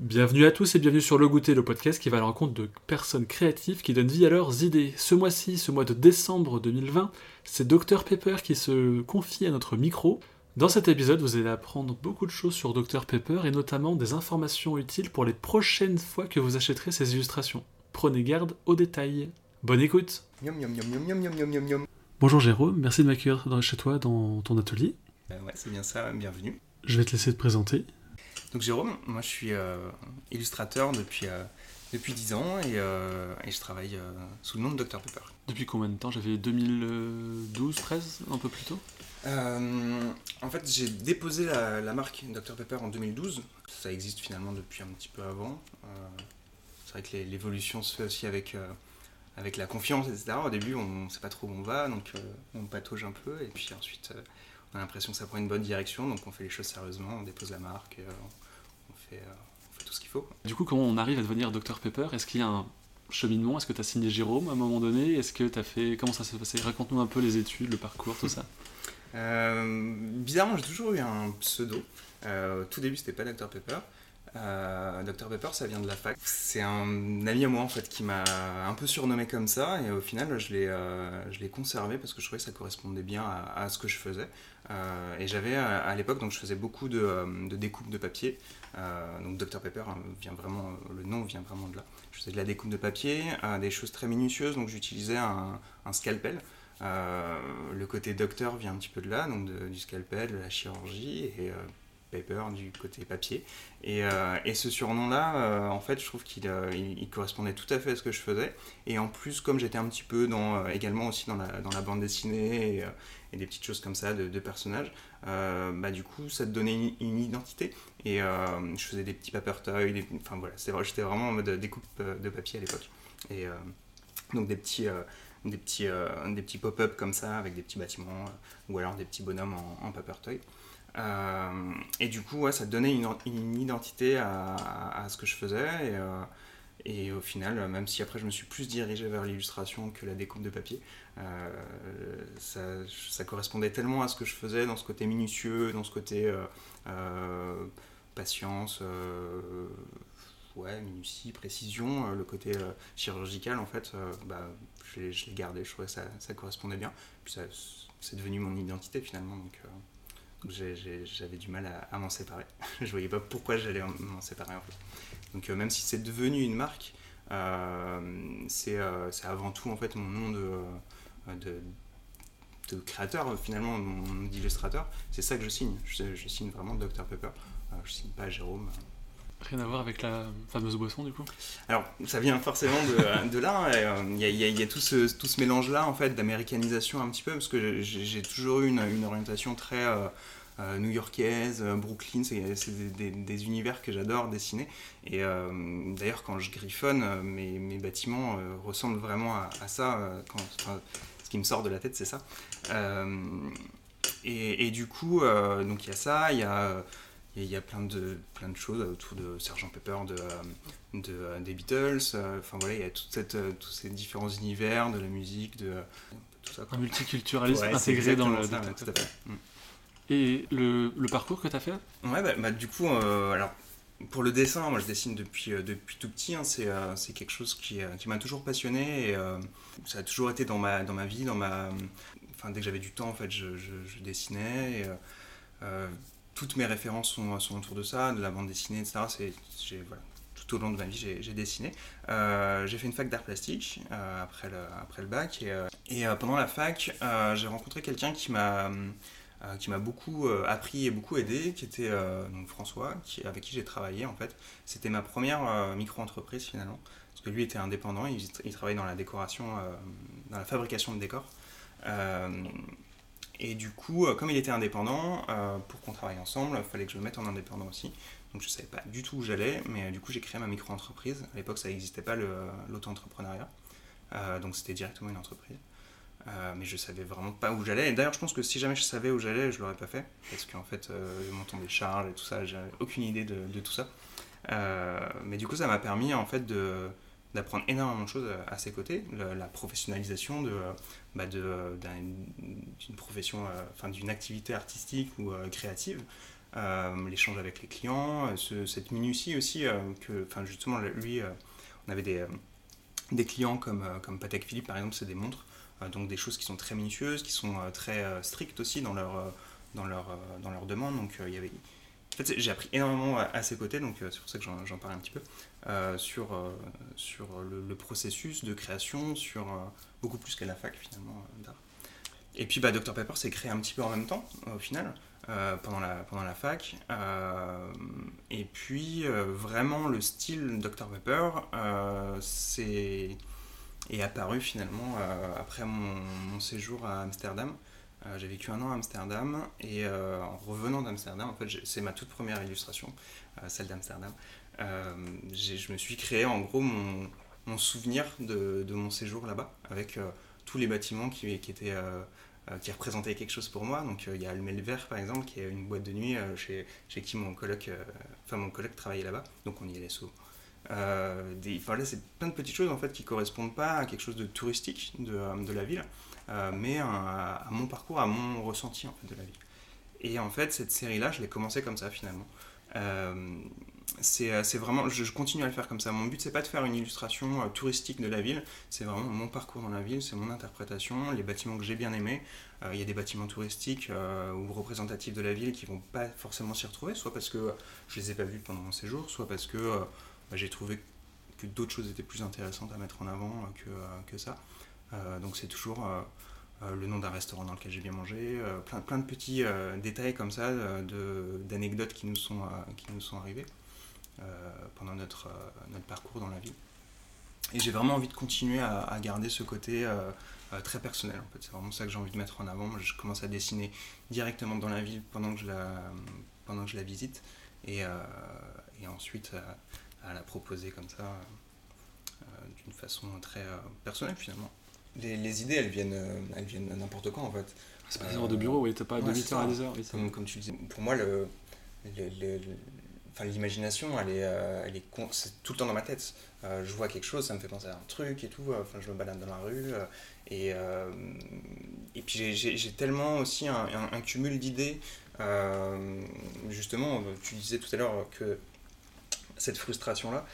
Bienvenue à tous et bienvenue sur Le Goûter, le podcast qui va à la rencontre de personnes créatives qui donnent vie à leurs idées. Ce mois-ci, ce mois de décembre 2020, c'est Dr Pepper qui se confie à notre micro. Dans cet épisode, vous allez apprendre beaucoup de choses sur Dr Pepper et notamment des informations utiles pour les prochaines fois que vous achèterez ces illustrations. Prenez garde aux détails. Bonne écoute Bonjour Jérôme, merci de m'accueillir chez toi dans ton atelier. Euh, ouais, c'est bien ça, bienvenue. Je vais te laisser te présenter. Donc Jérôme, moi je suis euh, illustrateur depuis, euh, depuis 10 ans et, et je travaille sous le nom de Dr Pepper. Depuis combien de temps? J'avais 2012, 13, un peu plus tôt En fait, j'ai déposé la, la, marque Dr Pepper en 2012. Ça existe finalement depuis un petit peu avant. c'est vrai que l'évolution se fait aussi avec avec la confiance, etc. Au début, on ne sait pas trop où on va, donc euh, on patauge un peu, et puis ensuite, euh, on a l'impression que ça prend une bonne direction, donc on fait les choses sérieusement, on dépose la marque, euh, on, fait, tout ce qu'il faut. Du coup, comment on arrive à devenir Dr Pepper? Est-ce qu'il y a un cheminement? Est-ce que tu as signé Jérôme à un moment donné? Est-ce que tu as fait. Comment ça s'est passé? Raconte-nous un peu les études, le parcours, tout ça. bizarrement, j'ai toujours eu un pseudo. tout début, c'était pas Dr Pepper. Euh, Dr Pepper, ça vient de la fac. C'est un ami à moi en fait qui m'a un peu surnommé comme ça et au final je l'ai euh, conservé parce que je trouvais que ça correspondait bien à, ce que je faisais. Euh, et j'avais à, l'époque donc je faisais beaucoup de, de découpe de papier. donc Dr Pepper hein, vient vraiment le nom vient vraiment de là. Je faisais de la découpe de papier, des choses très minutieuses donc j'utilisais un, un, scalpel. le côté docteur vient un petit peu de là, donc du scalpel, de la chirurgie, et paper du côté papier. Et, euh, et ce surnom-là, euh, en fait, je trouve qu'il euh, il, correspondait tout à fait à ce que je faisais. Et en plus, comme j'étais un petit peu dans, également aussi dans la, dans la bande dessinée et, des petites choses comme ça de, personnages, bah, du coup, ça te donnait une, identité. Et je faisais des petits paper toys, enfin voilà, j'étais vraiment en mode découpe de papier à l'époque. Et donc des petits des petits, petits pop-up comme ça avec des petits bâtiments ou alors des petits bonhommes en, en paper toy. Euh, et du coup, ouais, ça donnait une, identité à, à, ce que je faisais. Et, euh, et, au final, même si après je me suis plus dirigé vers l'illustration que la découpe de papier, euh, ça, ça, correspondait tellement à ce que je faisais dans ce côté minutieux, dans ce côté patience, ouais, minutie, précision, le côté chirurgical en fait, bah, je l'ai gardé, je trouvais que ça, ça correspondait bien. Puis c'est devenu mon identité finalement. J'avais du mal à, m'en séparer. je voyais pas pourquoi j'allais m'en séparer. Donc euh, même si c'est devenu une marque, euh, euh, c'est avant tout en fait mon nom de, de, de créateur finalement, mon nom d'illustrateur. C'est ça que je signe. Je, signe vraiment Dr Pepper. je signe pas Jérôme. Rien à voir avec la fameuse boisson du coup Alors, ça vient forcément de, là. Il y, a, tout ce, tout ce mélange-là en fait d'américanisation un petit peu, parce que j'ai toujours eu une, orientation très euh, euh, new-yorkaise, euh, Brooklyn, c'est des, univers que j'adore dessiner. Et d'ailleurs, quand je griffonne, mes, mes bâtiments ressemblent vraiment à, ça. Ce qui me sort de la tête, c'est ça. Et, du coup, donc il y a ça, il y a il y a plein de, plein de choses autour de Sergent Pepper, de, de, euh, des Beatles. Euh, enfin voilà, il y a toute cette, euh, tous ces différents univers, de la musique, de tout ça. Un multiculturalisme intégré dans le. Ça, tout à fait. Mm. Et le, le, parcours que tu as fait? Ouais, bah, bah, du coup, alors pour le dessin, moi je dessine depuis, depuis tout petit, hein, c'est quelque chose qui, qui m'a toujours passionné et ça a toujours été dans ma, dans ma vie, dans ma... Enfin, dès que j'avais du temps, en fait, je, je, dessinais. Et, toutes mes références sont, autour de ça, de la bande dessinée, etc. C'est, tout au long de ma vie, j'ai, dessiné. Euh, j'ai fait une fac d'art plastique euh, après, le, bac. Et, euh, pendant la fac, j'ai rencontré quelqu'un qui m'a, beaucoup appris et beaucoup aidé, qui était François, avec qui j'ai travaillé en fait. C'était ma première micro-entreprise finalement. Parce que lui était indépendant, il, il travaillait dans la décoration, dans la fabrication de décors. Et du coup, euh, comme il était indépendant, euh, pour qu'on travaille ensemble, il fallait que je le mette en indépendant aussi. Donc je ne savais pas du tout où j'allais, mais euh, du coup j'ai créé ma micro-entreprise. À l'époque, ça n'existait pas l'auto-entrepreneuriat. donc c'était directement une entreprise. mais je savais vraiment pas où j'allais. D'ailleurs, je pense que si jamais je savais où j'allais, je l'aurais pas fait. Parce qu'en fait, le montant des charges et tout ça, j'avais aucune idée de, de tout ça. mais du coup, ça m'a permis en fait de, d'apprendre énormément de choses à ses côtés, la, professionnalisation de, bah de, d'une profession, euh, enfin d'une activité artistique ou euh, créative. l'échange avec les clients, cette minutie aussi, que, enfin justement, lui, on avait des, des clients comme, comme Patek Philippe, par exemple, c'est des montres, donc des choses qui sont très minutieuses, qui sont très strictes aussi dans leur, dans leur, dans leur demande. Donc il y avait j'ai appris énormément à, ses côtés, donc c'est pour ça que j'en parle un petit peu, sur, sur le, processus de création, sur beaucoup plus qu'à la fac finalement d'art. Et puis bah, Dr Pepper s'est créé un petit peu en même temps, au final, euh, pendant, la, pendant la fac. Euh, et puis euh, vraiment le style Dr Pepper c'est est apparu finalement après mon, mon, séjour à Amsterdam. J'ai vécu un an à Amsterdam et en revenant d'Amsterdam, en fait c'est ma toute première illustration, celle d'Amsterdam. Je me suis créé en gros mon, souvenir de, mon séjour là-bas avec tous les bâtiments qui, qui étaient euh, qui représentait quelque chose pour moi. Donc euh, il y a le Vert par exemple, qui est une boîte de nuit euh, chez, chez qui mon coloc, enfin mon coloc travaillait là-bas, donc on y allait souvent. des, enfin, c'est plein de petites choses en fait qui correspondent pas à quelque chose de touristique de, la ville, mais à, mon parcours, à mon ressenti en fait, de la ville. Et en fait, cette série-là, je l'ai commencé comme ça finalement. Euh, c'est vraiment, je, continue à le faire comme ça. Mon but, c'est pas de faire une illustration euh, touristique de la ville, c'est vraiment mon parcours dans la ville, c'est mon interprétation, les bâtiments que j'ai bien aimés. Euh, il y a des bâtiments touristiques ou représentatifs de la ville qui vont pas forcément s'y retrouver, soit parce que je les ai pas vus pendant mon séjour, soit parce que bah, j'ai trouvé que d'autres choses étaient plus intéressantes à mettre en avant que, que ça. donc c'est toujours le nom d'un restaurant dans lequel j'ai bien mangé, plein, plein de petits détails comme ça, d'anecdotes qui, nous sont qui nous sont arrivées. Euh, pendant notre, euh, notre parcours dans la vie. Et j'ai vraiment envie de continuer à, garder ce côté euh, très personnel. En fait. C'est vraiment ça que j'ai envie de mettre en avant. je commence à dessiner directement dans la ville pendant que je la, pendant que je la visite et, et ensuite à, la proposer comme ça d'une façon très personnelle finalement. Les, les, idées, elles viennent, elles viennent n'importe quand en fait. C'est pas des heures de bureau, oui, t'as pas de 8h à 10h. Oui, comme, comme, tu disais, pour moi, le, le l'imagination, elle est, euh, elle est, c'est tout le temps dans ma tête. Euh, je vois quelque chose, ça me fait penser à un truc et tout. Euh, enfin, je me balade dans la rue. et, et puis j'ai tellement aussi un, cumul d'idées. justement, tu disais tout à l'heure que cette frustration-là,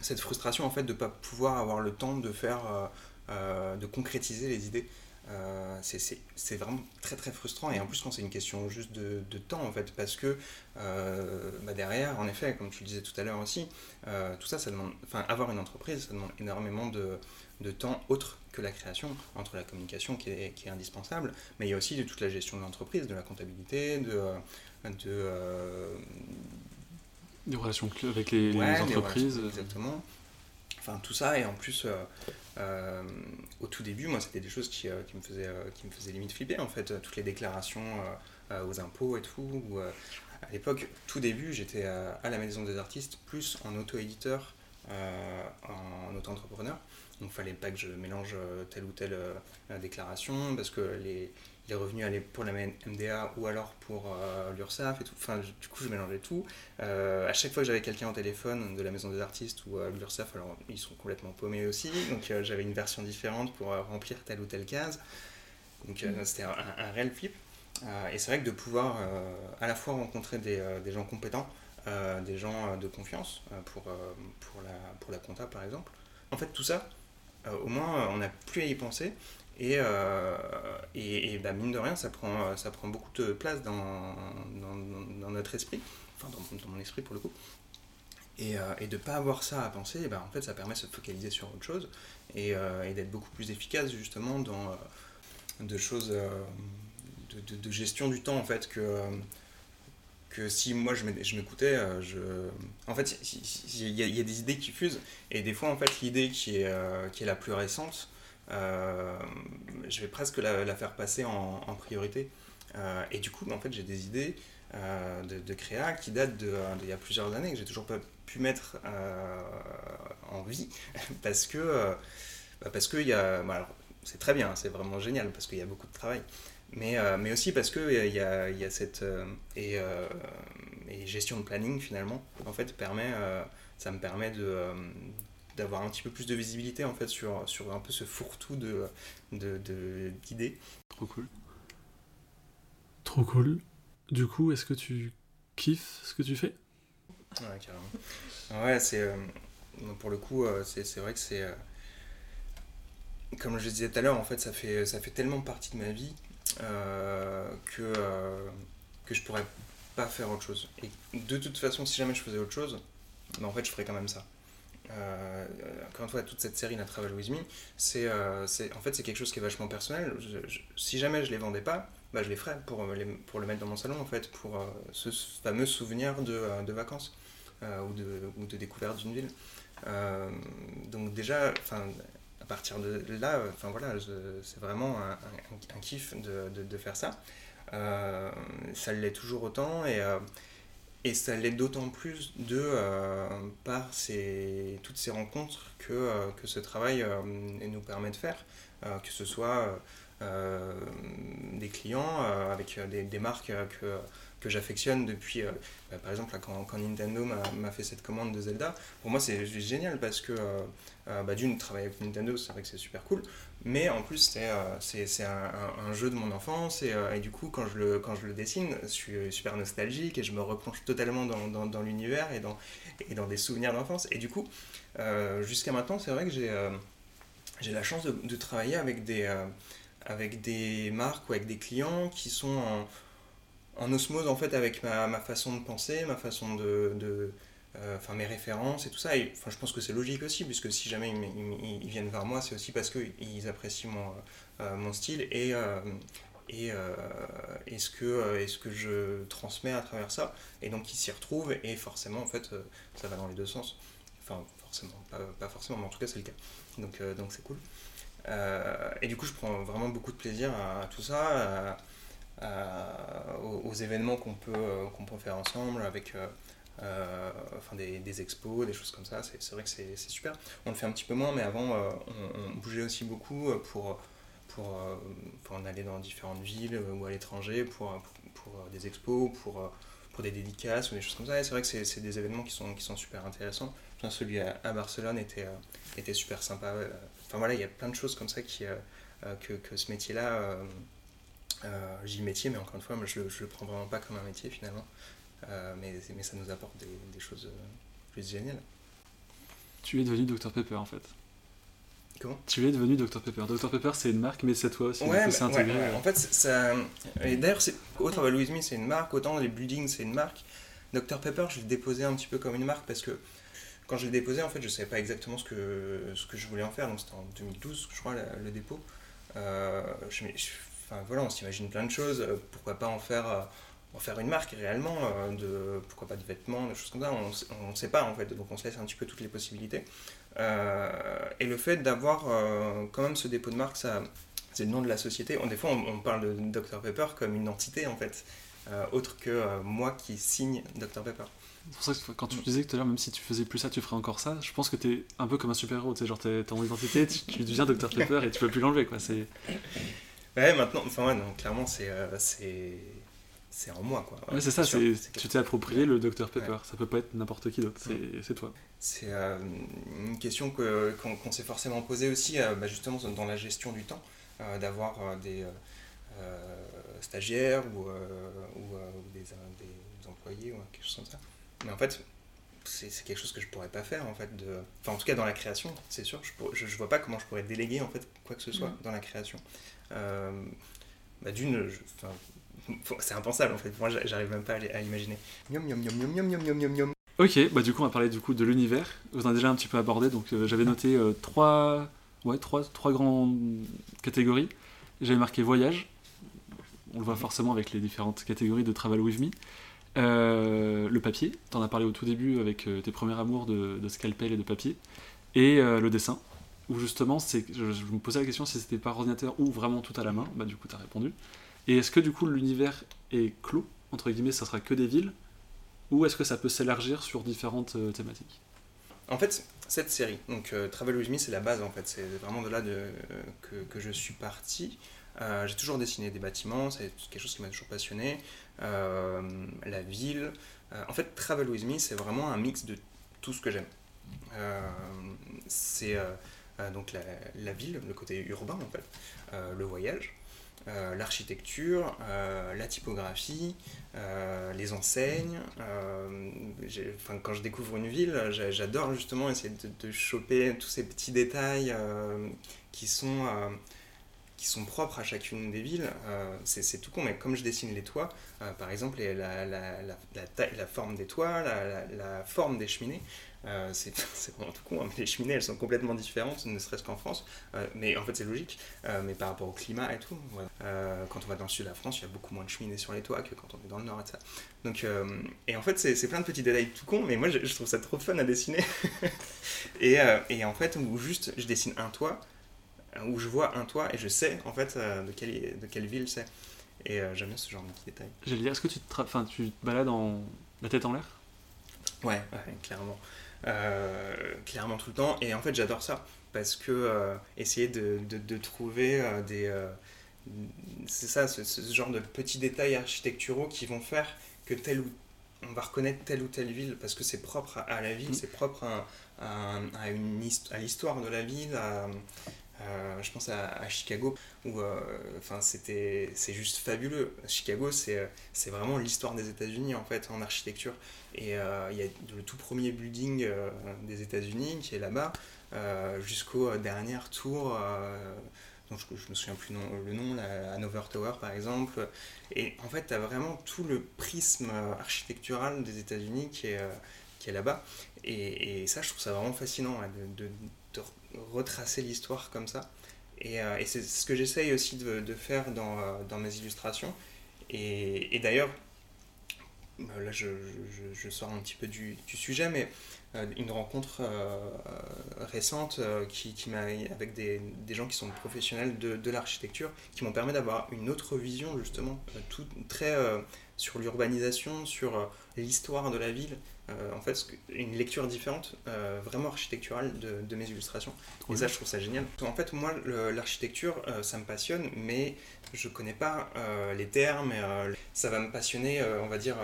cette frustration en fait de pas pouvoir avoir le temps de faire, de concrétiser les idées. Euh, c'est vraiment très très frustrant. Et en plus quand c'est une question juste de, de, temps en fait parce que euh, bah derrière en effet comme tu le disais tout à l'heure aussi euh, tout ça ça demande enfin avoir une entreprise ça demande énormément de, de, temps autre que la création entre la communication qui est, qui est, indispensable mais il y a aussi de toute la gestion de l'entreprise de la comptabilité de, de des relations avec les, les entreprises exactement enfin tout ça et en plus euh, au tout début, moi, c'était des choses qui, euh, qui, me faisaient, euh, qui me faisaient limite flipper, en fait, toutes les déclarations aux impôts et tout. à l'époque, tout début, j'étais à la Maison des Artistes, plus en auto-éditeur, en auto-entrepreneur. Donc, il fallait pas que je mélange telle ou telle déclaration, parce que les, les revenus allaient pour la MDA ou alors pour euh, l'URSSAF et tout. Enfin, du coup, je mélangeais tout. Euh, à chaque fois que j'avais quelqu'un au téléphone de la maison des artistes ou euh, l'URSSAF, alors ils sont complètement paumés aussi. Donc, j'avais une version différente pour remplir telle ou telle case. Donc, c'était un, réel flip. et c'est vrai que de pouvoir à la fois rencontrer des, des gens compétents, des gens de confiance pour, pour, la, pour la compta par exemple, en fait, tout ça, au moins, on n'a plus à y penser. Et, euh, et, bah, mine de rien, ça prend, ça prend beaucoup de place dans, dans, notre esprit, enfin dans, mon esprit pour le coup. Et, euh, et de ne pas avoir ça à penser, bah, en fait, ça permet de se focaliser sur autre chose et, euh, et d'être beaucoup plus efficace justement dans de choses de, de, gestion du temps en fait que, si moi je m'écoutais, je... en fait, il y, a des idées qui fusent et des fois en fait l'idée qui est, est la plus récente, euh, je vais presque la, faire passer en, priorité. Euh, et du coup, en fait, j'ai des idées euh, de, créa qui datent d'il de, y a plusieurs années que j'ai toujours pas pu mettre en vie parce que bah, parce que y a bah, c'est très bien c'est vraiment génial parce qu'il y a beaucoup de travail mais, mais aussi parce que il y a, y a, cette et, et, gestion de planning finalement en fait permet ça me permet de, d'avoir un petit peu plus de visibilité en fait sur, sur un peu ce fourre-tout de, d'idées. Trop cool. Trop cool. Du coup, est-ce que tu kiffes ce que tu fais? Ouais, carrément. Ouais, c'est. euh, pour le coup, euh, c'est c'est vrai que c'est. euh, comme je disais tout à l'heure, en fait, ça fait, ça fait tellement partie de ma vie euh, que, euh, que je pourrais pas faire autre chose. Et de toute façon, si jamais je faisais autre chose, bah, en fait, je ferais quand même ça. Euh, encore une fois, toute cette série, La Travel With Me, c'est, euh, en fait, quelque chose qui est vachement personnel. Si jamais je les vendais pas, bah, je les ferais pour, euh, les- pour le mettre dans mon salon, en fait, pour euh, ce fameux souvenir de, euh, de vacances euh, ou, de, ou de découverte d'une ville. Euh, donc déjà, à partir de là, enfin voilà, c'est vraiment un, kiff de, de- faire ça. Euh, ça l'est toujours autant et, euh, et ça l'est d'autant plus de euh, par ces, toutes ces rencontres que, que ce travail nous permet de faire, que ce soit des clients euh, avec des, des marques euh, que, que j'affectionne depuis, euh, bah, par exemple là, quand, quand Nintendo m'a fait cette commande de Zelda, pour moi c'est juste génial parce que euh, euh, bah, d'une, travailler avec Nintendo c'est vrai que c'est super cool, mais en plus c'est euh, un, un- jeu de mon enfance et, euh, et du coup quand je, le, quand je le dessine je suis super nostalgique et je me replonge totalement dans, dans, dans l'univers et dans, et dans des souvenirs d'enfance. Et du coup euh, jusqu'à maintenant c'est vrai que j'ai euh, la chance de, travailler avec des, euh, avec des marques ou avec des clients qui sont en, osmose en fait avec ma, façon de penser, ma façon de, euh, enfin mes références et tout ça. Enfin, je pense que c'est logique aussi, puisque si jamais ils, viennent vers moi, c'est aussi parce qu'ils apprécient mon, euh, style et, euh, et, ce, que, que je transmets à travers ça. Et donc ils s'y retrouvent et forcément, en fait, ça va dans les deux sens. Enfin, forcément, pas, pas forcément, mais en tout cas, c'est le cas. Donc donc c'est cool. Euh, et du coup, je prends vraiment beaucoup de plaisir à, tout ça, aux, événements qu'on peut, euh, qu'on peut faire ensemble, avec euh, enfin des, des expos, des choses comme ça. C'est vrai que c'est super. On le fait un petit peu moins, mais avant, on, bougeait aussi beaucoup pour, pour, pour aller dans différentes villes ou à l'étranger, pour, pour, des expos, pour, pour des dédicaces ou des choses comme ça. Et c'est vrai que c'est des événements qui sont, qui sont super intéressants. Enfin, celui à, à Barcelone était, était super sympa. Enfin voilà, il y a plein de choses comme ça qui, euh, euh, que, que ce métier-là, euh, j'ai métier, mais encore une fois, moi, je ne le prends vraiment pas comme un métier finalement. Mais, mais ça nous apporte des, des choses plus géniales. Tu es devenu Dr Pepper en fait. Comment? Tu es devenu Dr Pepper. Dr Pepper c'est une marque, mais c'est toi aussi. Ouais, ouais, intégré. ouais. en fait, ça. Et d'ailleurs, autant bah, Louis Me, c'est une marque, autant les buildings, c'est une marque. Dr Pepper, je l'ai déposé un petit peu comme une marque parce que quand je l'ai déposé, en fait, je savais pas exactement ce que, ce que je voulais en faire. Donc, c'était en 2012, je crois, le dépôt. Euh, enfin, voilà, on s'imagine plein de choses. Euh, Pourquoi pas en faire, euh, en faire une marque réellement de, Pourquoi pas de vêtements, des choses comme ça On ne sait pas, en fait. Donc, on se laisse un petit peu toutes les possibilités. Et le fait d'avoir quand même ce dépôt de marque, ça, c'est le nom de la société. On, des fois, on, parle de Dr Pepper comme une entité, en fait, autre que moi qui signe Dr Pepper. C'est pour ça que quand tu disais que tout à l'heure, même si tu faisais plus ça, tu ferais encore ça, je pense que t'es un peu comme un super-héros. Tu sais, genre, t'es- ton identité, tu, tu deviens Dr Pepper et tu peux plus l'enlever, quoi. C'est... Ouais, maintenant, enfin, ouais, non, clairement, c'est, euh, c'est, c'est en moi, quoi. Ouais, c'est ça, c'est, tu t'es approprié le Dr Pepper. Ça peut pas être n'importe qui d'autre, c'est, c'est toi. C'est euh, une question que, qu'on, qu'on s'est forcément posée aussi, euh, bah, justement, dans la gestion du temps, d'avoir des stagiaires ou, ou, des, des employés ou quelque chose comme ça. Mais en fait, c'est quelque chose que je pourrais pas faire en fait de enfin en tout cas dans la création c'est sûr je, pour... je, vois pas comment je pourrais déléguer en fait quoi que ce soit mm. dans la création. Euh, bah, d'une enfin, c'est impensable en fait. Moi j'arrive même pas à, l'imaginer ok bah du coup on va parler du coup de l'univers. Vous en avez déjà un petit peu abordé donc euh, j'avais noté euh, trois ouais trois trois grandes catégories. J'avais marqué voyage. On le voit mm. forcément avec les différentes catégories de travel with me. Euh, le papier, t'en as parlé au tout début avec euh, tes premiers amours de, scalpel et de papier. Et euh, le dessin, où justement, je, je me posais la question si c'était par ordinateur ou vraiment tout à la main. Bah du coup, t'as répondu. Et est-ce que du coup l'univers est clos, entre guillemets, ça sera que des villes? Ou est-ce que ça peut s'élargir sur différentes thématiques? En fait, cette série, donc Travel With Me, c'est la base en fait. C'est vraiment de là que, que je suis parti. Euh, j'ai toujours dessiné des bâtiments, c'est quelque chose qui m'a toujours passionné. Euh, la ville. Euh, en fait, Travel With Me, c'est vraiment un mix de tout ce que j'aime. C'est donc la, ville, le côté urbain en fait, le voyage, l'architecture, la typographie, les enseignes. quand je découvre une ville, j'adore justement essayer de, choper tous ces petits détails qui sont qui sont propres à chacune des villes. Euh, c'est tout con, mais comme je dessine les toits, euh, par exemple, la, la, la, la, forme des toits, la, forme des cheminées, euh, c'est vraiment tout con, hein, les cheminées elles sont complètement différentes, ne serait-ce qu'en France, mais en fait c'est logique, mais par rapport au climat et tout, quand on va dans le sud de la France, il y a beaucoup moins de cheminées sur les toits que quand on est dans le nord et ça. Donc, et en fait c'est plein de petits détails tout con, mais moi je, je, trouve ça trop fun à dessiner. et, et en fait, où juste je dessine un toit, où je vois un toit et je sais en fait euh, de, quelle, de quelle ville c'est. Et euh, j'aime bien ce genre de petits détails. J'allais dire, est-ce que tu te, enfin, tu te balades en la tête en l'air? Ouais, clairement. Euh, clairement tout le temps. Et en fait, j'adore ça. Parce que essayer de, de, de trouver des. c'est ça, ce, genre de petits détails architecturaux qui vont faire que tel ou on va reconnaître telle ou telle ville parce que c'est propre à, la ville, mm. c'est propre à, à, à l'histoire de la ville, à, euh, je pense à, Chicago, où euh, c'est juste fabuleux. Chicago, c'est, vraiment l'histoire des États-Unis en fait en architecture. Et euh, il y a le tout premier building des États-Unis qui est là-bas, jusqu'aux dernières tours. dont je, je me souviens plus le nom, la Hanover Tower par exemple. Et en fait, tu as vraiment tout le prisme architectural des États-Unis qui est, qui est là-bas. Et, ça, je trouve ça vraiment fascinant de, retracer l'histoire comme ça. Et, euh, et c'est ce que j'essaye aussi de, faire dans, euh, dans, mes illustrations. Et, d'ailleurs, euh, là je, sors un petit peu du, sujet, mais une rencontre récente qui, m'a avec des, gens qui sont professionnels de, de l'architecture, qui m'ont permis d'avoir une autre vision justement, tout, très sur l'urbanisation, sur l'histoire de la ville, euh, en fait une lecture différente, euh, vraiment architecturale de, de, mes illustrations. et ça, je trouve ça génial. En fait, moi, l'architecture, euh, ça me passionne, mais je connais pas les termes. Ça va me passionner, on va dire.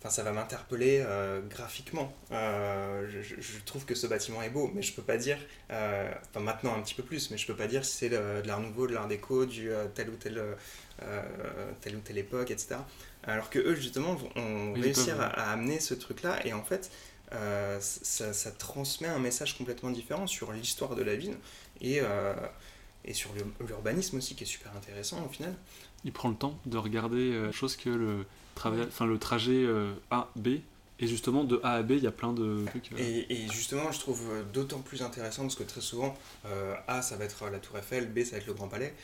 Enfin, ça va m'interpeller graphiquement. Je, je, trouve que ce bâtiment est beau, mais je peux pas dire, enfin maintenant un petit peu plus, mais je peux pas dire si c'est de l'art nouveau, de l'art déco, du tel ou tel, telle ou telle époque, etc. Alors que eux, justement, vont réussir à, amener ce truc-là. Et en fait, euh, ça, transmet un message complètement différent sur l'histoire de la ville et, euh, et sur l'urbanisme aussi, qui est super intéressant au final. Il prend le temps de regarder euh, chose que le, enfin, le trajet A-B et justement, de A à B, il y a plein de trucs. Euh. Et, justement, je trouve euh, d'autant plus intéressant parce que très souvent, euh, A, ça va être la Tour Eiffel, B, ça va être le Grand Palais,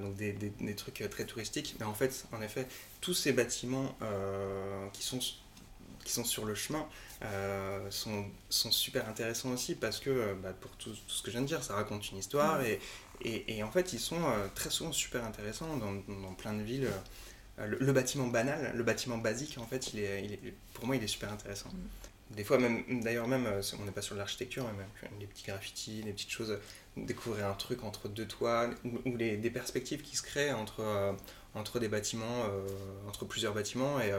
donc des, des, des, trucs très touristiques. Mais en fait, en effet, tous ces bâtiments qui, sont, qui sont sur le chemin sont, sont super intéressants aussi parce que, bah, pour tout, tout, ce que je viens de dire, ça raconte une histoire et, et, et en fait, ils sont très souvent super intéressants dans, dans plein de villes. Euh, le, bâtiment banal, le bâtiment basique, en fait, il est, il est, pour moi, il est super intéressant. Des fois, même, d'ailleurs, même, euh, on n'est pas sur l'architecture, mais même les petits graffitis, les petites choses, découvrir un truc entre deux toits, ou, les, des perspectives qui se créent entre, euh, entre des bâtiments, entre plusieurs bâtiments, et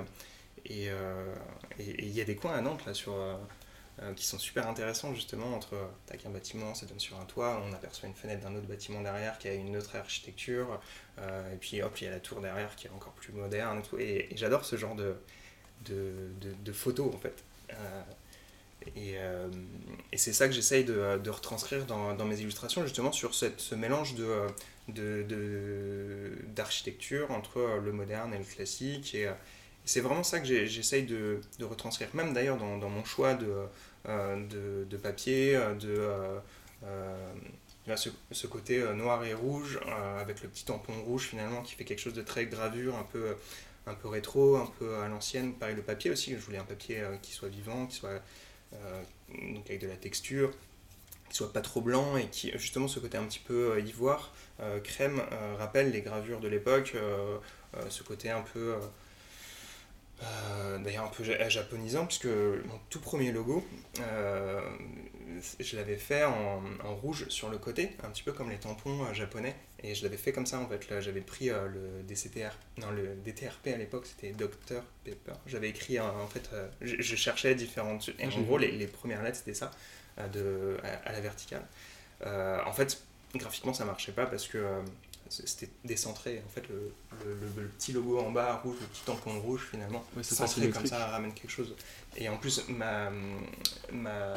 il y a des coins à Nantes, là, sur euh, qui sont super intéressants justement entre tac, un bâtiment, ça donne sur un toit, on aperçoit une fenêtre d'un autre bâtiment derrière qui a une autre architecture, euh, et puis hop, il y a la tour derrière qui est encore plus moderne. Et, j'adore ce genre de, de, de, photos en fait. Euh, et, et c'est ça que j'essaye de, de, retranscrire dans, dans, mes illustrations, justement sur cette, ce mélange de, d'architecture entre le moderne et le classique. Et, c'est vraiment ça que j'essaye de, de, retranscrire, même d'ailleurs dans, mon choix de, euh, de, de, papier, euh, de euh, ce, côté noir et rouge, avec le petit tampon rouge finalement qui fait quelque chose de très gravure, un peu, un peu rétro, un peu à l'ancienne. Pareil le papier aussi, je voulais un papier qui soit vivant, qui soit donc avec de la texture, qui soit pas trop blanc et qui justement ce côté un petit peu ivoire, crème, rappelle les gravures de l'époque, ce côté un peu euh, d'ailleurs un peu japonisant, puisque mon tout premier logo, euh, je l'avais fait en, en, rouge sur le côté, un petit peu comme les tampons euh, japonais, et je l'avais fait comme ça en fait. Là, j'avais pris le DCTR, non le DTRP à l'époque, c'était Dr Pepper. J'avais écrit en fait, je, cherchais différentes, et en gros les, les premières lettres c'était ça, de, à, la verticale. en fait, graphiquement ça marchait pas parce que c'était décentré. En fait, le, le, petit logo en bas rouge, le petit tampon rouge, finalement, Ouais, centré comme ça ramène quelque chose. Et en plus, ma, ma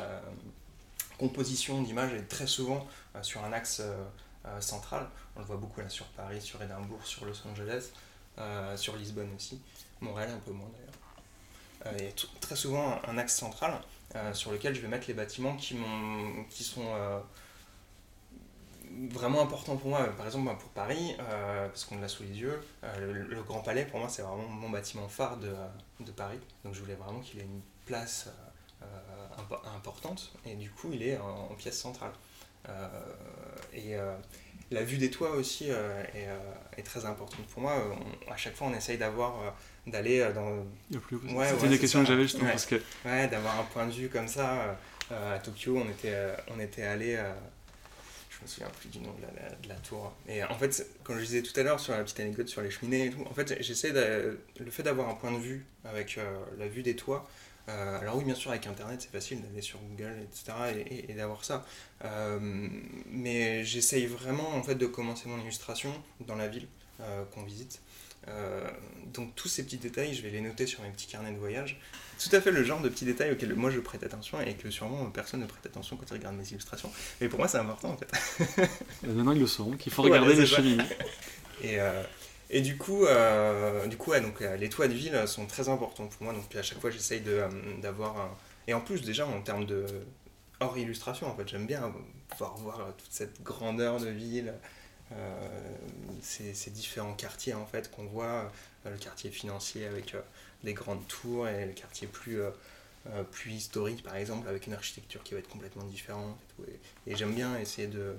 composition d'image est très souvent euh, sur un axe euh, euh, central. On le voit beaucoup là sur Paris, sur Édimbourg, sur Los Angeles, euh, sur Lisbonne aussi. Montréal un peu moins d'ailleurs. Il y a très souvent un axe central sur lequel je vais mettre les bâtiments qui, qui sont vraiment importants pour moi. Par exemple, moi, pour Paris, euh, parce qu'on l'a sous les yeux, euh, le, le Grand Palais, pour moi, c'est vraiment mon bâtiment phare de, de Paris. Donc je voulais vraiment qu'il ait une place euh, euh, impo- importante. Et du coup, il est en, en pièce centrale. Euh, et euh, la vue des toits aussi euh, est, euh, est très importante pour moi. On- à chaque fois, on essaye d'avoir, euh, d'aller euh, dans, Le plus- Ouais, C'était ouais, des questions ça. que j'avais justement Ouais. parce que Ouais, d'avoir un point de vue comme ça. euh, euh, à Tokyo, on était, euh, on était allé. Je me souviens plus du nom de la, tour. Et en fait, comme je disais tout à l'heure sur la petite anecdote sur les cheminées et tout, en fait, j'essaie de. Le fait d'avoir un point de vue avec euh, la vue des toits. euh, alors, oui, bien sûr, avec Internet, c'est facile d'aller sur Google, etc. et, d'avoir ça. Euh, mais j'essaye vraiment, en fait, de commencer mon illustration dans la ville qu'on visite. Euh, donc tous ces petits détails, je vais les noter sur mes petits carnets de voyage. Tout à fait le genre de petits détails auxquels moi je prête attention et que sûrement personne ne prête attention quand il regarde mes illustrations. Mais pour moi c'est important en fait. euh, maintenant ils le sauront qu'il faut regarder les cheminées. Et, euh, et du coup, euh, du coup ouais, donc, les toits de ville sont très importants pour moi. Donc à chaque fois j'essaye d'avoir un... Et en plus déjà en termes de... Hors illustration en fait, j'aime bien pouvoir voir toute cette grandeur de ville. Euh, ces, différents quartiers en fait qu'on voit, euh, le quartier financier avec euh, des grandes tours et le quartier plus, plus historique par exemple avec une architecture qui va être complètement différente et, j'aime bien essayer de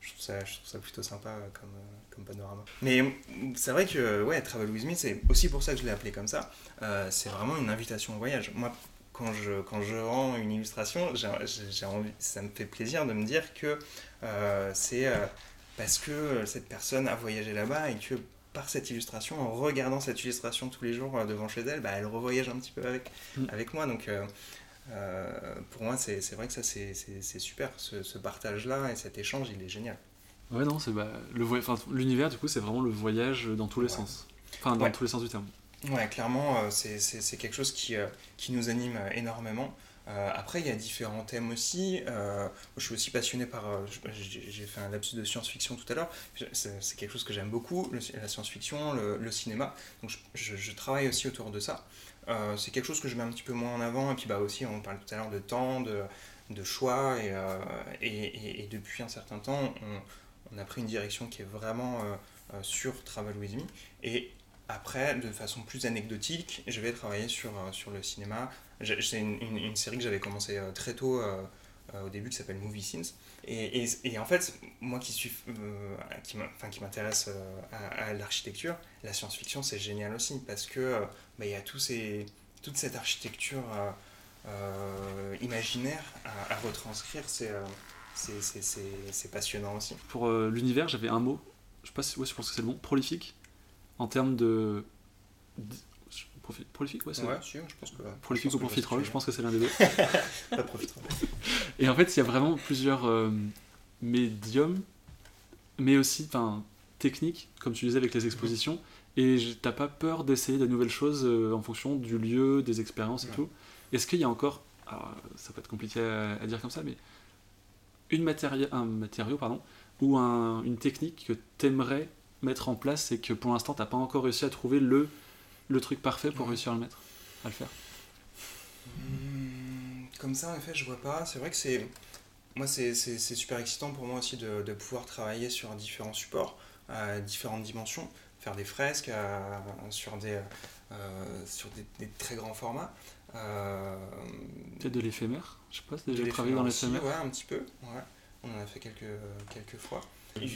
je trouve ça, je trouve ça plutôt sympa comme, comme panorama. Mais c'est vrai que ouais Travel with me c'est aussi pour ça que je l'ai appelé comme ça. C'est vraiment une invitation au voyage. Moi quand je, quand je rends une illustration j'ai envie ça me fait plaisir de me dire que c'est parce que cette personne a voyagé là-bas et que par cette illustration, en regardant cette illustration tous les jours euh, devant chez elle, bah, elle revoyage un petit peu avec, Mm. avec moi. Donc euh, euh, pour moi, c'est vrai que ça, c'est super. Ce, ce partage-là et cet échange, il est génial. Ouais, non, c'est bah, le voy- enfin, l'univers, du coup, c'est vraiment le voyage dans tous les Ouais. sens. Enfin, dans Ouais. tous les sens du terme. Ouais, clairement, euh, c'est- quelque chose qui, euh, qui nous anime euh, énormément. Euh, après, il y a différents thèmes aussi. Euh, je suis aussi passionné par. euh, J'ai fait un lapsus de science-fiction tout à l'heure. C'est quelque chose que j'aime beaucoup, la science-fiction, le, cinéma. Donc, je, travaille aussi autour de ça. C'est quelque chose que je mets un petit peu moins en avant. Et puis, bah, aussi, on parlait tout à l'heure de temps, de, choix. Et, et, depuis un certain temps, on, on a pris une direction qui est vraiment sur Travel With Me. Et après, de façon plus anecdotique, je vais travailler sur, sur le cinéma. C'est une, une- série que j'avais commencé euh, très tôt euh, euh, au début qui s'appelle Movie Scenes. Et, et- en fait, moi qui suis, euh, qui m'intéresse à, l'architecture, la science-fiction c'est génial aussi parce que euh, bah, y a tous ces, toute cette architecture imaginaire à, retranscrire. C'est passionnant aussi. Pour l'univers, j'avais un mot, je sais pas si ouais, je pense que c'est le bon, prolifique, en termes de. Profi- Prolifique, ouais, c'est Ouais, si, je pense que. Prolifique ou profiterole, je pense que c'est l'un des deux. Profiterole. Et en fait, il y a vraiment plusieurs euh, médiums, mais aussi enfin, techniques, comme tu disais avec les expositions. Et j- t'as pas peur d'essayer de nouvelles choses euh, en fonction du lieu, des expériences et Ouais. tout? Est-ce qu'il y a encore, alors, ça peut être compliqué à, à dire comme ça, mais une matéria- un matériau pardon, ou un- une technique que t'aimerais mettre en place et que pour l'instant t'as pas encore réussi à trouver le, le truc parfait pour réussir à le mettre, à le faire Hmm, Comme ça, en effet, je vois pas. C'est vrai que c'est. Moi, c'est super excitant pour moi aussi de, de pouvoir travailler sur différents supports, à différentes dimensions, faire des fresques sur, des, euh, sur des, des très grands formats. Euh, Peut-être de l'éphémère Je sais pas, déjà travaillé dans l'éphémère Ouais, un petit peu. Ouais. On en a fait quelques, quelques fois.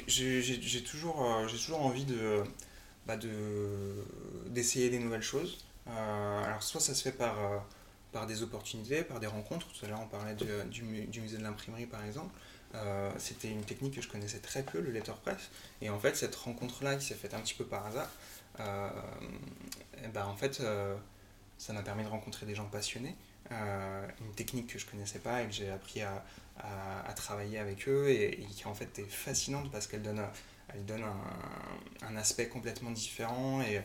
J'ai toujours, euh, j'ai toujours envie de bah, de- d'essayer des nouvelles choses. Euh, alors, soit ça se fait par, euh, par des opportunités, par des rencontres. Tout à l'heure, on parlait du, du, mu- du musée de l'imprimerie, par exemple. Euh, C'était une technique que je connaissais très peu, le letterpress. Et en fait, cette rencontre-là, qui s'est faite un petit peu par hasard, ben, en fait, ça m'a permis de rencontrer des gens passionnés. Une technique que je connaissais pas et que j'ai appris à, à, travailler avec eux et, et qui en fait est fascinante parce qu'elle donne elle donne un, aspect complètement différent et,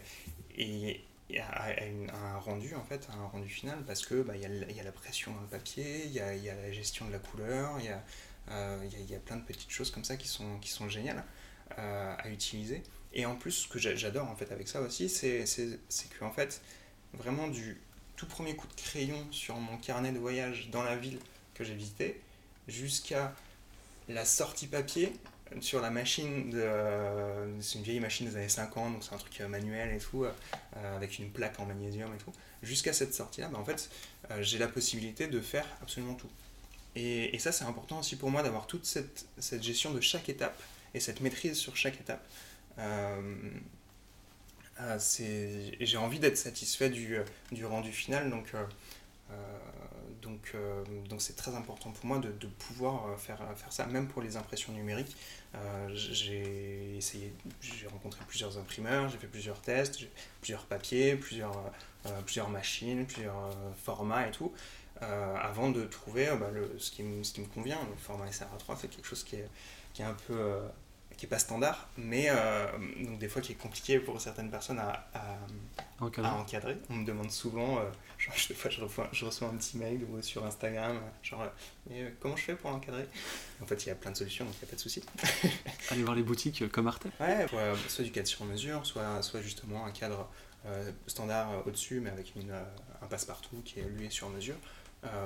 et, un rendu en fait, un rendu final parce que bah, il y, a la pression dans le papier, il y a, la gestion de la couleur, il y, euh, a, plein de petites choses comme ça qui sont, qui sont géniales euh, à utiliser. Et en plus, ce que j'adore en fait avec ça aussi, c'est que en fait, vraiment du tout premier coup de crayon sur mon carnet de voyage dans la ville que j'ai visité, jusqu'à la sortie papier sur la machine de c'est une vieille machine des années 50 donc c'est un truc manuel et tout euh, avec une plaque en magnésium et tout. Jusqu'à cette sortie là bah, en fait euh, j'ai la possibilité de faire absolument tout. Et, ça c'est important aussi pour moi d'avoir toute cette, gestion de chaque étape et cette maîtrise sur chaque étape. Euh, j'ai envie d'être satisfait du, du, rendu final donc donc donc c'est très important pour moi de, de pouvoir faire, faire ça même pour les impressions numériques euh, j'ai essayé, j'ai rencontré plusieurs imprimeurs, j'ai fait plusieurs tests, plusieurs papiers, plusieurs, euh, plusieurs machines, plusieurs euh, formats et tout, avant de trouver bah, le, ce, qui me, ce qui me convient. Le format SRA3, c'est quelque chose qui est, qui est un peu qui est pas standard, mais donc des fois qui est compliqué pour certaines personnes à, à, encadrer. On me demande souvent, genre, des fois je reçois, je reçois un petit mail ou sur Instagram, genre, mais comment je fais pour l'encadrer En fait, il y a plein de solutions, donc il n'y a pas de souci. Aller voir les boutiques comme Arte Ouais, soit du cadre sur mesure, soit, soit justement un cadre standard au-dessus, mais avec une, un passe-partout qui est lui sur mesure.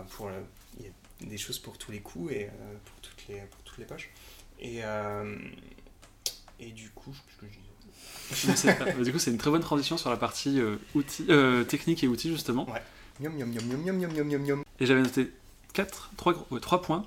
pour, il y a des choses pour tous les coups et pour, toutes les, pour toutes les poches. Et, et du coup, je sais plus ce que je disais. du coup, c'est une très bonne transition sur la partie euh, outils, euh, technique et outils, justement. Ouais. Et j'avais noté 4, 3, ouais, 3 points.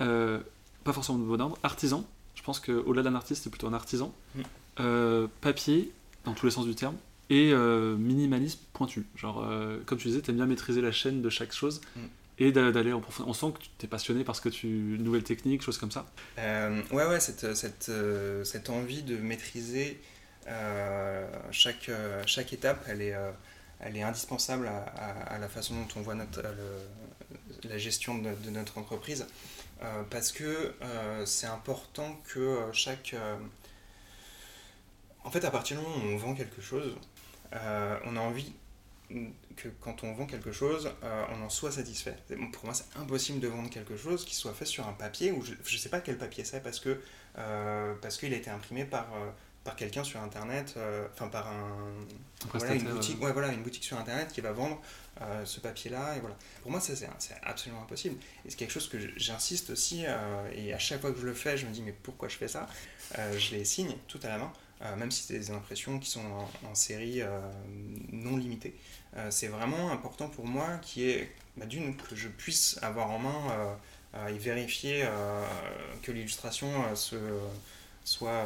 Euh, pas forcément de bon ordre. Artisan. Je pense qu'au-delà d'un artiste, c'est plutôt un artisan. Mm. Papier, dans tous les sens du terme. Et minimalisme pointu. Genre, comme tu disais, t'aimes bien maîtriser la chaîne de chaque chose. Mm et d'aller en profondeur. On sent que tu es passionné parce que tu nouvelles techniques, choses comme ça. Euh, ouais, ouais, cette, cette, euh, cette, envie de maîtriser euh, chaque, euh, chaque étape, elle est, elle est indispensable à, la façon dont on voit notre, la gestion de, notre entreprise, parce que c'est important que chaque... en fait, à partir du moment où on vend quelque chose, on a envie que quand on vend quelque chose, euh, on en soit satisfait. Pour moi, c'est impossible de vendre quelque chose qui soit fait sur un papier, ou je ne sais pas quel papier c'est, parce que euh, parce qu'il a été imprimé par, euh, par quelqu'un sur Internet, enfin par un, voilà, une, boutique, ouais, voilà, une boutique sur Internet qui va vendre ce papier-là. Et voilà. Pour moi, ça, c'est absolument impossible. Et c'est quelque chose que j'insiste aussi, et à chaque fois que je le fais, je me dis, mais pourquoi je fais ça? Je les signe tout à la main. même si c'est des impressions qui sont en, en série non limitée. Euh, c'est vraiment important pour moi qui est bah, d'une que je puisse avoir en main euh, et vérifier euh, que l'illustration se soit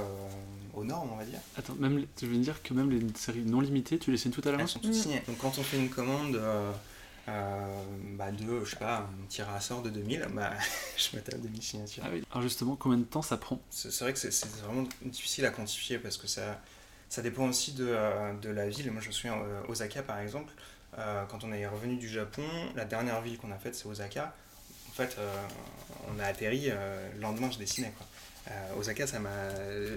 aux normes, on va dire. Attends, même, tu veux dire que même les séries non limitées, tu les signes toutes à la main Elles sont toutes signées. Donc quand on fait une commande bah, de, je sais pas, un tir à sort de 2000, bah, je mets à demi-signature. Ah oui. Alors justement, combien de temps ça prend? C'est vrai que c'est vraiment difficile à quantifier parce que ça, ça dépend aussi de, euh, de la ville. Moi, je me souviens, euh, Osaka, par exemple, euh, quand on est revenu du Japon, la dernière ville qu'on a faite, c'est Osaka. En fait, on a atterri, le lendemain, je dessinais. Quoi. Osaka, ça m'a...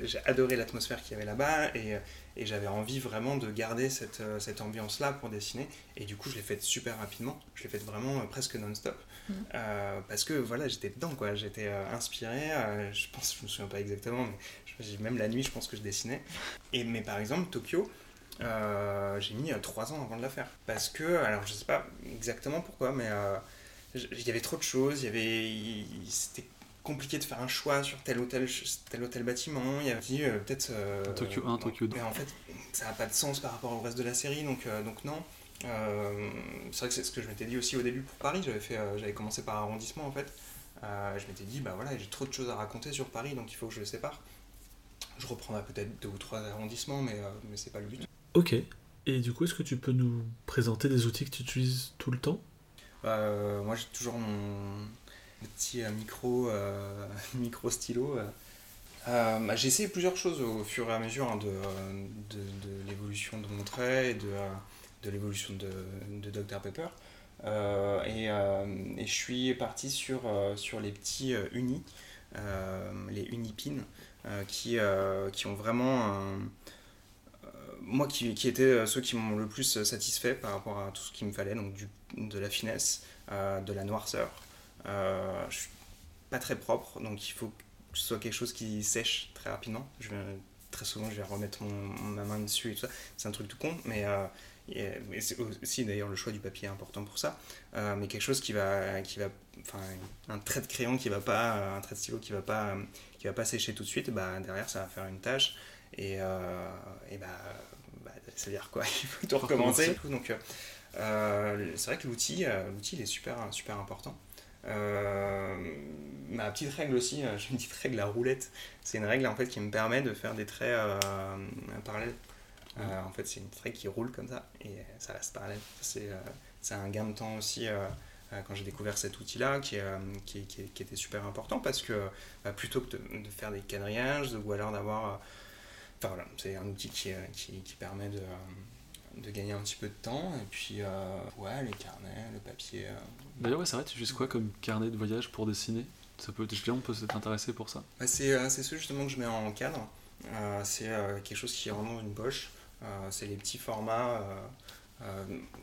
j'ai adoré l'atmosphère qu'il y avait là-bas et, et j'avais envie vraiment de garder cette, cette ambiance-là pour dessiner. Et du coup, je l'ai faite super rapidement. Je l'ai faite vraiment presque non-stop. Mmh. parce que voilà, j'étais dedans, quoi. J'étais inspiré. je pense, je me souviens pas exactement, mais même la nuit, je pense que je dessinais. Et, mais par exemple, Tokyo, euh, j'ai mis euh, trois ans avant de la faire. Parce que, alors je sais pas exactement pourquoi, mais euh, il y avait trop de choses, il y avait, c'était compliqué de faire un choix sur tel ou tel, tel, ou tel bâtiment. Il y avait dit peut-être. Tokyo 1, Tokyo 2. Mais en fait, ça n'a pas de sens par rapport au reste de la série, donc, donc non. c'est vrai que c'est ce que je m'étais dit aussi au début pour Paris. J'avais, fait, j'avais commencé par arrondissement en fait. je m'étais dit, bah voilà, j'ai trop de choses à raconter sur Paris, donc il faut que je le sépare. Je reprendrai peut-être deux ou trois arrondissements, mais, euh, mais c'est pas le but. Ok. Et du coup, est-ce que tu peux nous présenter des outils que tu utilises tout le temps? Euh, Moi, j'ai toujours mon petit euh, micro, euh, micro stylo. Bah, j'ai essayé plusieurs choses au fur et à mesure hein, de, de, de l'évolution de mon trait et de, de l'évolution de, de Dr Pepper. Et, et, je suis parti sur, sur les petits unis, les unipins. Qui, qui ont vraiment moi qui, qui étaient ceux qui m'ont le plus satisfait par rapport à tout ce qu'il me fallait, donc du, de la finesse, de la noirceur. je suis pas très propre, donc il faut que ce soit quelque chose qui sèche très rapidement. Très souvent, je vais remettre mon, ma main dessus et tout ça. C'est un truc tout con, mais, euh, c'est aussi d'ailleurs le choix du papier est important pour ça. Euh, mais quelque chose qui va, qui va, enfin, un trait de crayon qui va pas, un trait de stylo qui va pas, qui va pas sécher tout de suite, bah derrière ça va faire une tâche et, euh, et bah, bah ça veut dire quoi Il faut tout recommencer. Donc c'est vrai que l'outil, l'outil il est super, super important. Euh, ma petite règle aussi, euh, j'ai une petite règle à roulette. C'est une règle en fait qui me permet de faire des traits euh, parallèles. en fait, c'est une règle qui roule comme ça et ça reste parallèle. C'est un gain de temps aussi quand j'ai découvert cet outil-là qui, qui, qui, était super important parce que bah, plutôt que de, de, faire des quadrillages ou alors d'avoir. Enfin voilà, c'est un outil qui, qui, permet de, de gagner un petit peu de temps. Et puis, euh, ouais, les carnets, le papier. Euh. D'ailleurs, ouais, c'est vrai, tu utilises quoi comme carnet de voyage pour dessiner? Ça peut, on peut s'intéresser pour ça? Bah, euh, C'est ce justement que je mets en cadre. c'est quelque chose qui rentre dans une poche. c'est les petits formats.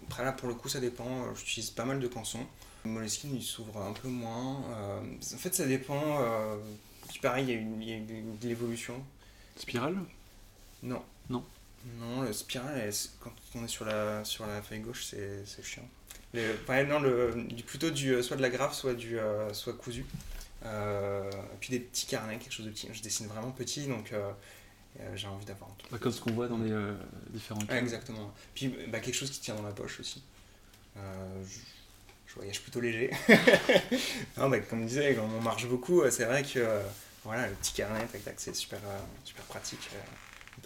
Après là, pour le coup, ça dépend. J'utilise pas mal de cançons. Moleskine, il s'ouvre un peu moins. en fait, ça dépend. puis pareil, il y a, une, de l'évolution. Spirale? Non. Non. Non, le spirale, quand on est sur la, sur la feuille gauche, c'est chiant. Le, non, le, plutôt du, euh, soit de la graphe, soit, du, euh, soit cousu. Euh, puis des petits carnets, quelque chose de petit. Je dessine vraiment petit, donc j'ai envie d'avoir un truc. Comme ce qu'on voit dans les différents cas. exactement. Puis bah, quelque chose qui tient dans la poche aussi. Je, voyage plutôt léger. non, bah, comme je disais, quand on marche beaucoup, c'est vrai que voilà, le petit carnet, tac, tac, c'est super, super pratique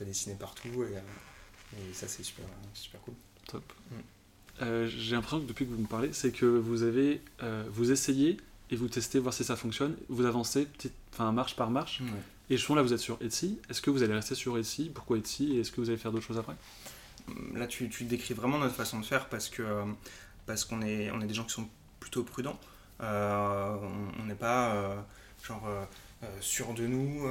dessiner partout et, euh, ça c'est super, super cool. Top. Mm. Euh, j'ai l'impression que depuis que vous me parlez, c'est que vous avez euh, vous essayez et vous testez voir si ça fonctionne, vous avancez petite, enfin marche par marche. Je là vous êtes sur Etsy. Est-ce que vous allez rester sur Etsy? Pourquoi Etsy? Et est-ce que vous allez faire d'autres choses après? Là tu, décris vraiment notre façon de faire parce que parce qu'on est on est des gens qui sont plutôt prudents. on n'est pas genre sûr de nous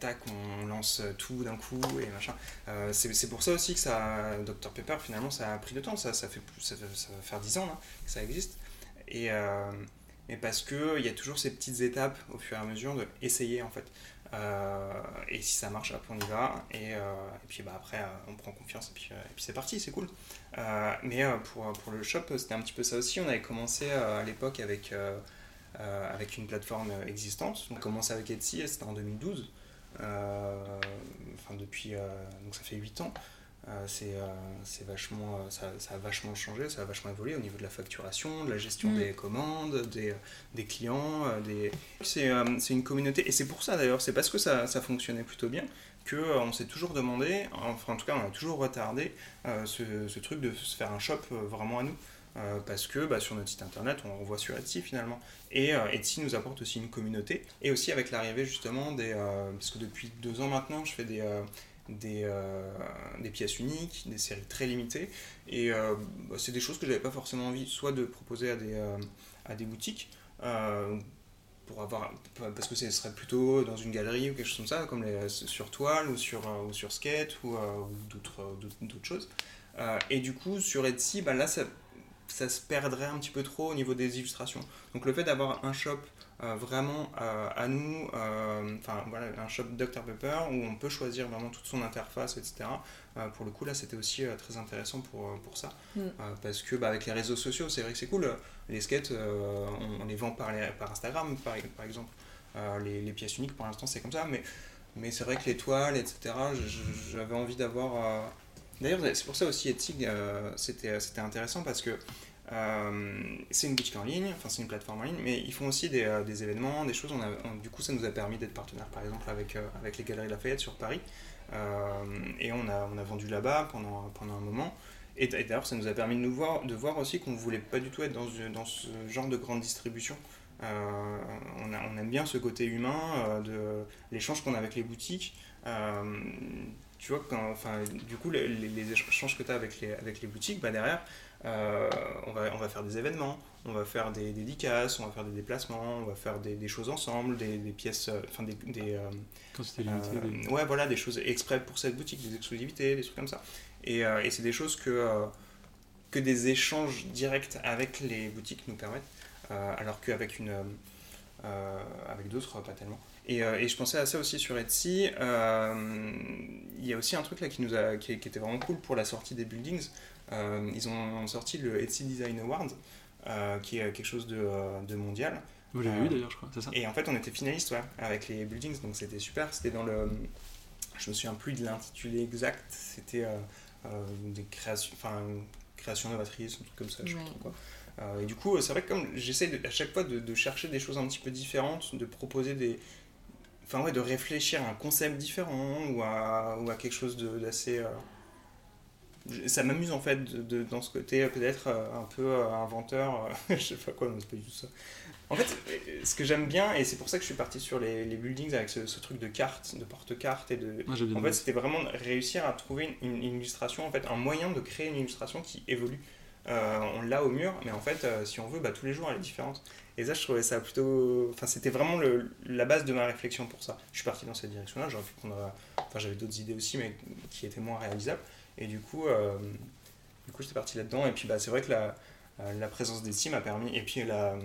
tac, on lance tout d'un coup et machin. Euh, c'est pour ça aussi que ça, Dr Pepper, finalement, ça a pris de temps. Ça, ça, fait, ça, va faire 10 ans que ça existe. Et, euh, parce qu'il y a toujours ces petites étapes au fur et à mesure de essayer en fait. Euh, et si ça marche, après on y va. Et, puis bah, après, on prend confiance et puis, puis c'est parti, c'est cool. mais pour, pour le shop, c'était un petit peu ça aussi. On avait commencé à l'époque avec. avec une plateforme existante. On commençait avec Etsy, c'était en 2012. Euh, enfin depuis, euh, donc ça fait 8 ans. Euh, c'est vachement, ça, ça, a vachement changé, ça a vachement évolué au niveau de la facturation, de la gestion mm. des commandes, des, des clients. Des... C'est une communauté, et c'est pour ça d'ailleurs, c'est parce que ça, ça, fonctionnait plutôt bien qu'on s'est toujours demandé, enfin en tout cas on a toujours retardé ce, ce, truc de se faire un shop vraiment à nous. Euh, parce que bah, sur notre site internet, on voit sur Etsy finalement. Et euh, Etsy nous apporte aussi une communauté. Et aussi avec l'arrivée justement des... Euh, parce que depuis deux ans maintenant, je fais des, des, des, pièces uniques, des séries très limitées. Et bah, c'est des choses que j'avais pas forcément envie soit de proposer à des, des boutiques. pour avoir, parce que ce serait plutôt dans une galerie ou quelque chose comme ça, comme sur toile ou sur, skate ou, d'autres choses. et du coup, sur Etsy, bah, là, ça, se perdrait un petit peu trop au niveau des illustrations. Donc le fait d'avoir un shop euh, vraiment euh, à nous, euh, enfin voilà, un shop Dr Pepper où on peut choisir vraiment toute son interface, etc. pour le coup là c'était aussi très intéressant pour, pour ça. Mm. parce que bah, avec les réseaux sociaux c'est vrai que c'est cool. Les skates on, les vend par, les, par Instagram par, par exemple. Les, les, pièces uniques pour l'instant c'est comme ça. Mais, mais c'est vrai que les toiles, etc. J'avais envie d'avoir D'ailleurs, c'est pour ça aussi Etsy, euh, c'était intéressant parce que euh, c'est une boutique en ligne, enfin c'est une plateforme en ligne, mais ils font aussi des, euh, événements, des choses. On a, du coup, ça nous a permis d'être partenaire, par exemple, avec, avec les Galeries Lafayette sur Paris. et on a, on a vendu là-bas pendant, pendant un moment. Et, d'ailleurs, ça nous a permis de, nous voir, de voir aussi qu'on ne voulait pas du tout être dans, dans ce genre de grande distribution. on, aime bien ce côté humain, de l'échange qu'on a avec les boutiques tu vois, enfin, du coup, les, les échanges que tu as avec les, avec les boutiques, bah derrière, on, va, on va faire des événements, on va faire des dédicaces, on va faire des déplacements, on va faire des, des choses ensemble, des, des pièces, enfin des... des, des... Ouais, voilà, des choses exprès pour cette boutique, des exclusivités, des trucs comme ça. Et, et c'est des choses que, que des échanges directs avec les boutiques nous permettent, alors qu'avec une... avec d'autres, pas tellement. Et, et, je pensais à ça aussi sur Etsy. Il y a aussi un truc là qui, nous a, qui, qui était vraiment cool pour la sortie des buildings. Ils ont sorti le Etsy Design Award. Euh, qui est quelque chose de, euh, de mondial. Vous l'avez vu euh, d'ailleurs, je crois, c'est ça Et en fait, on était finaliste ouais, avec les buildings, donc c'était super. C'était dans le. Je me souviens plus de l'intitulé exact, c'était des créations, enfin, création novatrice, un truc comme ça, je sais pas trop quoi. et du coup, c'est vrai que comme j'essaie à chaque fois de, de, chercher des choses un petit peu différentes, de proposer des. Enfin, ouais, de réfléchir à un concept différent ou à, ou à quelque chose d'assez ça m'amuse en fait de, dans ce côté peut-être euh, un peu euh, inventeur, je sais pas quoi, non, c'est pas du tout ça. En fait, ce que j'aime bien, et c'est pour ça que je suis parti sur les, les buildings avec ce, truc de cartes, de porte-cartes, et de. en fait, c'était vraiment réussir à trouver une, illustration, en fait, un moyen de créer une illustration qui évolue. Euh, on l'a au mur, mais en fait, si on veut, bah, tous les jours, elle est différente. Et ça, je trouvais ça plutôt. Enfin, c'était vraiment le, la base de ma réflexion pour ça. Je suis parti dans cette direction-là, j'aurais pu prendre. Enfin, j'avais d'autres idées aussi, mais qui étaient moins réalisables. Et du coup, euh, du coup j'étais parti là-dedans. Et puis bah, c'est vrai que la, euh, la présence des teams m'a permis, et puis la,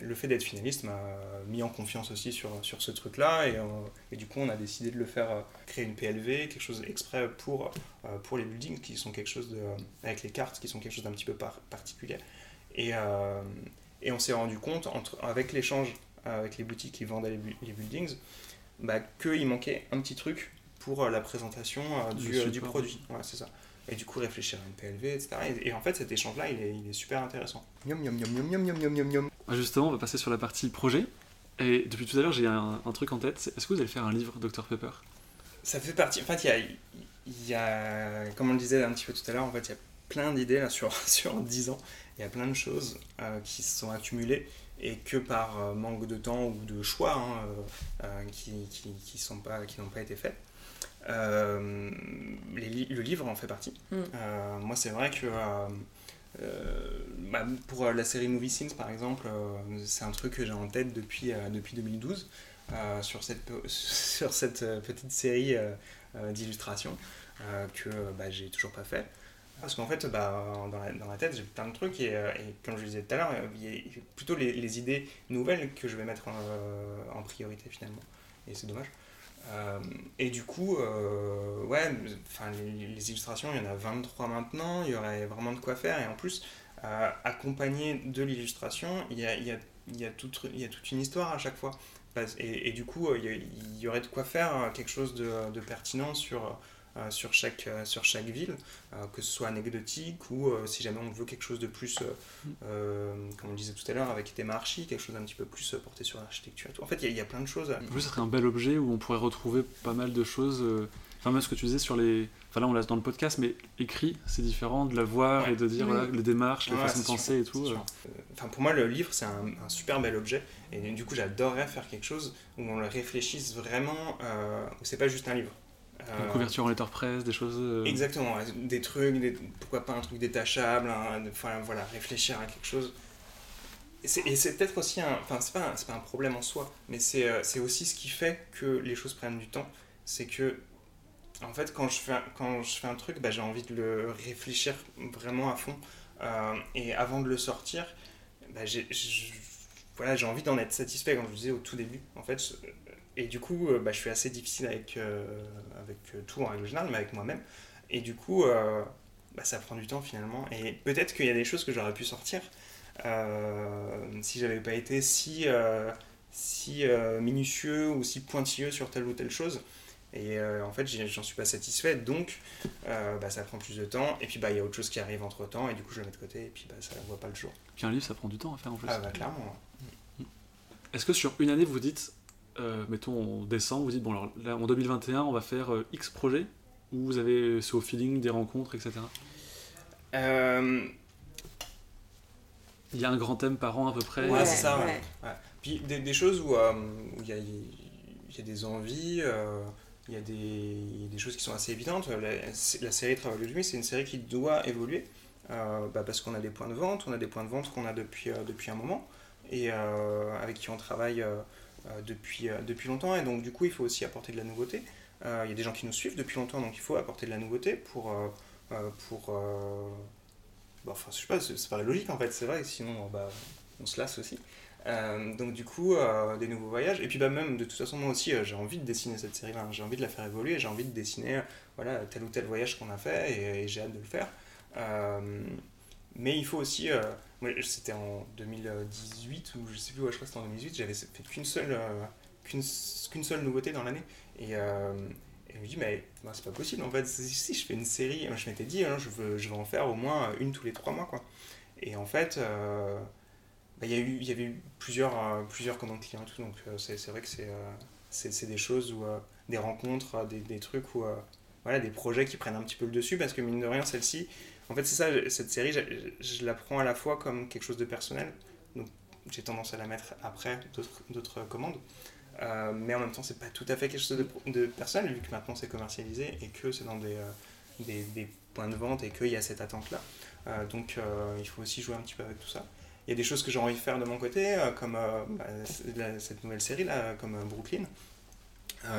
le fait d'être finaliste m'a mis en confiance aussi sur, sur ce truc-là. Et, euh, et, du coup, on a décidé de le faire, créer une PLV, quelque chose exprès pour, pour les buildings, qui sont quelque chose avec les cartes, qui sont quelque chose d'un petit peu particulier. Et, et on s'est rendu compte, entre, avec l'échange avec les boutiques qui vendaient les, les buildings, bah, qu'il manquait un petit truc pour euh, la présentation euh, du, euh, du, produit. Ouais, c'est ça. Et du coup, réfléchir à une PLV, etc. Et, en fait, cet échange-là, il est, il est, super intéressant. Ah, justement, on va passer sur la partie projet. Et depuis tout à l'heure, j'ai un, un, truc en tête. Est-ce que vous allez faire un livre Dr Pepper? Ça fait partie. En fait, il y a, il y a, comme on le disait un petit peu tout à l'heure, en fait, il y a plein d'idées là sur, sur 10 ans. Il y a plein de choses qui se sont accumulées et que par manque de temps ou de choix hein, qui, qui, qui, sont pas, qui n'ont pas été faits. Euh, le livre en fait partie. Mm. Euh, moi, c'est vrai que euh, bah, pour la série Movie Scenes, par exemple, c'est un truc que j'ai en tête depuis, depuis 2012 sur, cette, sur cette petite série d'illustrations que bah, j'ai toujours pas fait. Parce qu'en fait, bah, dans, la, dans la tête, j'ai plein de trucs et, comme je le disais tout à l'heure, il y a plutôt les, les, idées nouvelles que je vais mettre en, en priorité finalement. Et c'est dommage. Euh, et du coup, euh, ouais, enfin, les, illustrations, il y en a 23 maintenant, il y aurait vraiment de quoi faire. Et en plus, euh, accompagné de l'illustration, il y a, y a, y a toute, y a toute une histoire à chaque fois. Et, du coup, il y, y, aurait de quoi faire quelque chose de, de pertinent sur sur, chaque, euh, sur chaque ville, euh, que ce soit anecdotique ou si jamais on veut quelque chose de plus, comme on disait tout à l'heure, avec des marchis, quelque chose d'un petit peu plus porté sur l'architecture. En fait, il y, y, a plein de choses. En plus, ce serait un bel objet où on pourrait retrouver pas mal de choses. Enfin, même ce que tu disais sur les. Enfin, là, on l'a dans le podcast, mais écrit, c'est différent de la voir et de dire voilà, les démarches, les façons de penser et tout. Enfin, pour moi, le livre, c'est un, un, super bel objet. Et du coup, j'adorerais faire quelque chose où on le réfléchisse vraiment, où c'est pas juste un livre. Une euh, couverture en letterpress, des choses. Euh, Exactement, des trucs, pourquoi pas un truc détachable, enfin voilà, réfléchir à quelque chose. Et c'est peut-être aussi un. Enfin, c'est pas, pas, un problème en soi, mais euh, c'est aussi ce qui fait que les choses prennent du temps. C'est que, en fait, quand je fais, quand je fais un truc, bah, j'ai envie de le réfléchir vraiment à fond. et avant de le sortir, bah, j'ai voilà, envie d'en être satisfait, comme je vous disais au tout début. En fait, et du coup, euh, bah, je suis assez difficile avec, euh, avec euh, tout en règle générale, mais avec moi-même. Et du coup, bah, ça prend du temps finalement. Et peut-être qu'il y a des choses que j'aurais pu sortir si j'avais pas été si, si minutieux ou si pointilleux sur telle ou telle chose. Et en fait, j'en suis pas satisfait, donc bah, ça prend plus de temps. Et puis, bah, il y a autre chose qui arrive entre temps, et du coup, je le mets de côté, et puis bah, ça ne voit pas le jour. Puis un livre, ça prend du temps à faire en plus. Ah, bah, clairement. Est-ce que sur une année, vous dites, euh, mettons en décembre, vous dites, bon, alors là, en 2021, on va faire euh, X projets, ou vous avez, c'est au feeling, des rencontres, etc. Euh, il y a un grand thème par an à peu près. Ouais, c'est ça, ouais. Puis des, des, choses où il y, a, y, a, des envies, il y a des, des, choses qui sont assez évidentes. La, la série Travail de c'est une série qui doit évoluer. bah, parce qu'on a des points de vente, on a des points de vente qu'on a depuis, depuis un moment et avec qui on travaille depuis, depuis longtemps. Et donc, du coup, il faut aussi apporter de la nouveauté. Il y a des gens qui nous suivent depuis longtemps, donc il faut apporter de la nouveauté pour. pour bah, enfin, je sais pas, c'est pas logique en fait, c'est vrai, sinon bah, on se lasse aussi. Euh, donc du coup, euh, des nouveaux voyages. Et puis bah, même, de toute façon, moi aussi, euh, j'ai envie de dessiner cette série-là. J'ai envie de la faire évoluer. J'ai envie de dessiner voilà, tel ou tel voyage qu'on a fait et, j'ai hâte de le faire. Mais il faut aussi... c'était en 2018 ou je sais plus, ouais, je crois que c'était en 2018, j'avais fait qu'une seule, qu'une, seule nouveauté dans l'année. Et, et je me dis, mais bah, c'est pas possible en fait. Si je fais une série, je m'étais dit, hein, je, veux, je veux en faire au moins une tous les trois mois. Quoi. Et en fait, bah, il y, a eu, y avait eu plusieurs, euh, plusieurs commandes clients tout, donc euh, c'est vrai que c'est euh, c'est des choses, ou des rencontres, des, des trucs, ou voilà, des projets qui prennent un petit peu le dessus, parce que mine de rien, celle-ci, en fait, c'est ça, cette série, je, la prends à la fois comme quelque chose de personnel, donc j'ai tendance à la mettre après d'autres commandes, mais en même temps, c'est pas tout à fait quelque chose de, personnel, vu que maintenant c'est commercialisé et que c'est dans des, des, des, points de vente et qu'il y a cette attente-là. donc il faut aussi jouer un petit peu avec tout ça il y a des choses que j'ai envie de faire de mon côté, euh, comme euh, bah, cette nouvelle série là, comme euh, Brooklyn,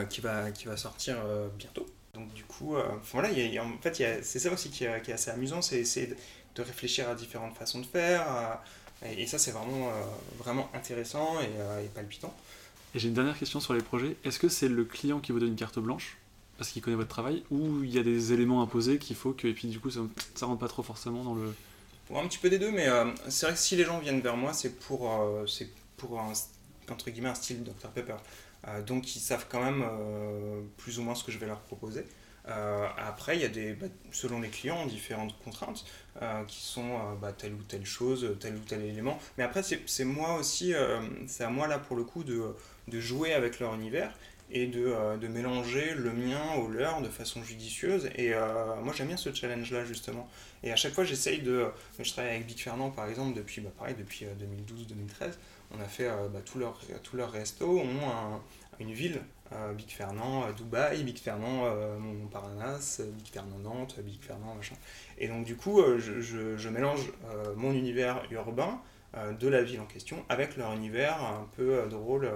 qui, va, qui va sortir bientôt. Donc du coup, voilà, en fait, c'est ça aussi qui est, qui est assez amusant, c'est essayer de réfléchir à différentes façons de faire, et, ça c'est vraiment, vraiment intéressant et, palpitant. Et j'ai une dernière question sur les projets. Est-ce que c'est le client qui vous donne une carte blanche parce qu'il connaît votre travail, ou il y a des éléments imposés qu'il faut que, et puis du coup ça, ça rentre pas trop forcément dans le un petit peu des deux, mais euh, c'est vrai que si les gens viennent vers moi, c'est pour, euh, c'est pour un, entre guillemets, un style Dr Pepper. Euh, donc ils savent quand même plus ou moins ce que je vais leur proposer. après, il y a des, bah, selon les clients, différentes contraintes qui sont bah, telle ou telle chose, tel ou tel élément. Mais après, c'est moi aussi, c'est à moi là pour le coup de, de jouer avec leur univers et de, de, mélanger le mien au leur de façon judicieuse. Et moi j'aime bien ce challenge-là justement. Et à chaque fois, j'essaye de. Je travaille avec Big Fernand, par exemple, depuis, bah, depuis 2012-2013. Euh, On a fait euh, bah, tous leurs tout leur restos ont une ville. Euh, Big Fernand, Dubaï, Big Fernand, Montparnasse, Big Fernand Nantes, Big Fernand, machin. Et donc, du coup, je, je, je, mélange mon univers urbain de la ville en question avec leur univers un peu drôle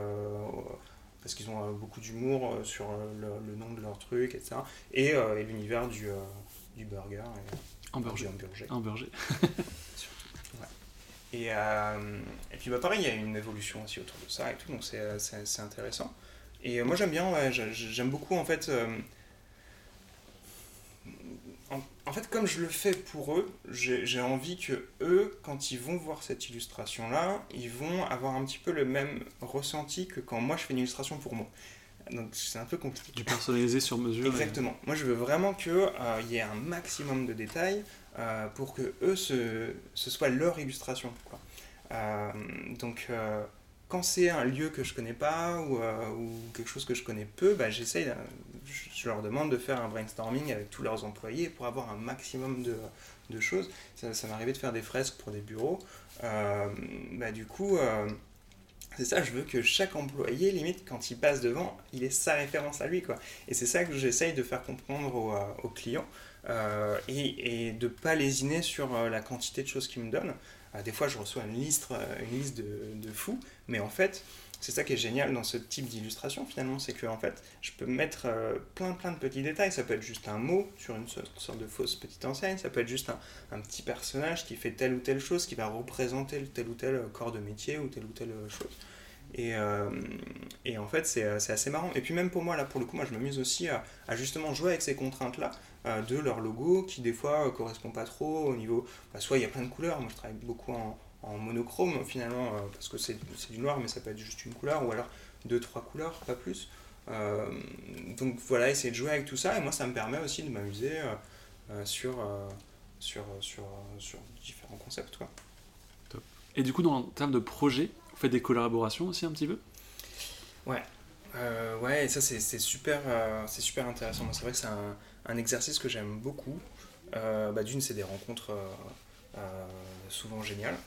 parce qu'ils ont beaucoup d'humour sur le, nom de leur truc, etc. Et, et l'univers du, du burger. Et, Hamburger. Hamburger. Et, euh, et puis bah, pareil, il y a une évolution aussi autour de ça et tout, donc c'est euh, intéressant. Et euh, moi j'aime bien, ouais, j'aime beaucoup en fait. en, fait, comme je le fais pour eux, j'ai envie que eux, quand ils vont voir cette illustration-là, ils vont avoir un petit peu le même ressenti que quand moi je fais une illustration pour moi. Donc c'est un peu compliqué. Du personnalisé sur mesure. Exactement. Moi je veux vraiment qu'il euh, y ait un maximum de détails euh, pour que eux, ce, soit leur illustration. Euh, donc quand c'est un lieu que je connais pas ou, quelque chose que je connais peu, bah, j'essaye, je leur demande de faire un brainstorming avec tous leurs employés pour avoir un maximum de, choses. Ça, ça m'est arrivé de faire des fresques pour des bureaux. bah, du coup c'est ça, je veux que chaque employé, limite, quand il passe devant, il ait sa référence à lui. Et c'est ça que j'essaye de faire comprendre aux, euh, clients euh, et, de ne pas lésiner sur euh, la quantité de choses qu'ils me donnent. des fois, je reçois une liste, une liste de, de fous, mais en fait, c'est ça qui est génial dans ce type d'illustration finalement, c'est que en fait, je peux mettre plein plein de petits détails. Ça peut être juste un mot sur une sorte de fausse petite enseigne, ça peut être juste un, un, petit personnage qui fait telle ou telle chose, qui va représenter tel ou tel corps de métier ou telle ou telle chose. Et, euh, et, en fait, c'est assez marrant. Et puis même pour moi, là, pour le coup, moi, je m'amuse aussi à, justement jouer avec ces contraintes-là euh, de leur logo qui, des fois, ne correspond pas trop au niveau... Bah, soit il y a plein de couleurs, moi je travaille beaucoup en, en monochrome finalement, euh, parce que c'est du noir, mais ça peut être juste une couleur, ou alors deux, trois couleurs, pas plus. Euh, donc voilà, essayer de jouer avec tout ça, et moi ça me permet aussi de m'amuser euh, sur, sur, sur, sur, différents concepts. Quoi. Top. Et du coup, dans, en termes de projet, vous faites des collaborations aussi un petit peu? Ouais, ouais, et ça c'est super, c'est super intéressant. C'est vrai que c'est un, un, exercice que j'aime beaucoup. bah, D'une, c'est des rencontres souvent géniales.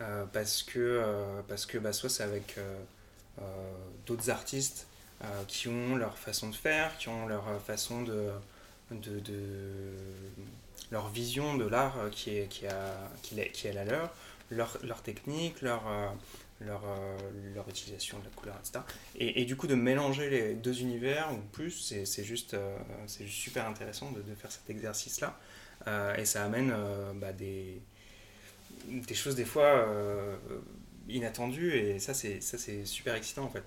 Euh, parce que, euh, parce que bah, soit c'est avec euh, d'autres artistes qui ont leur façon de faire, qui ont leur façon de, de, de leur vision de l'art qui est, qui, a, qui, est, qui est la leur, leur, leur technique, leur, leur, leur utilisation de la couleur, etc. Et, et, du coup, de mélanger les deux univers ou plus, c'est juste, c'est juste super intéressant de, de faire cet exercice-là. et ça amène bah, des, des choses des fois inattendues, et ça, c'est super excitant en fait.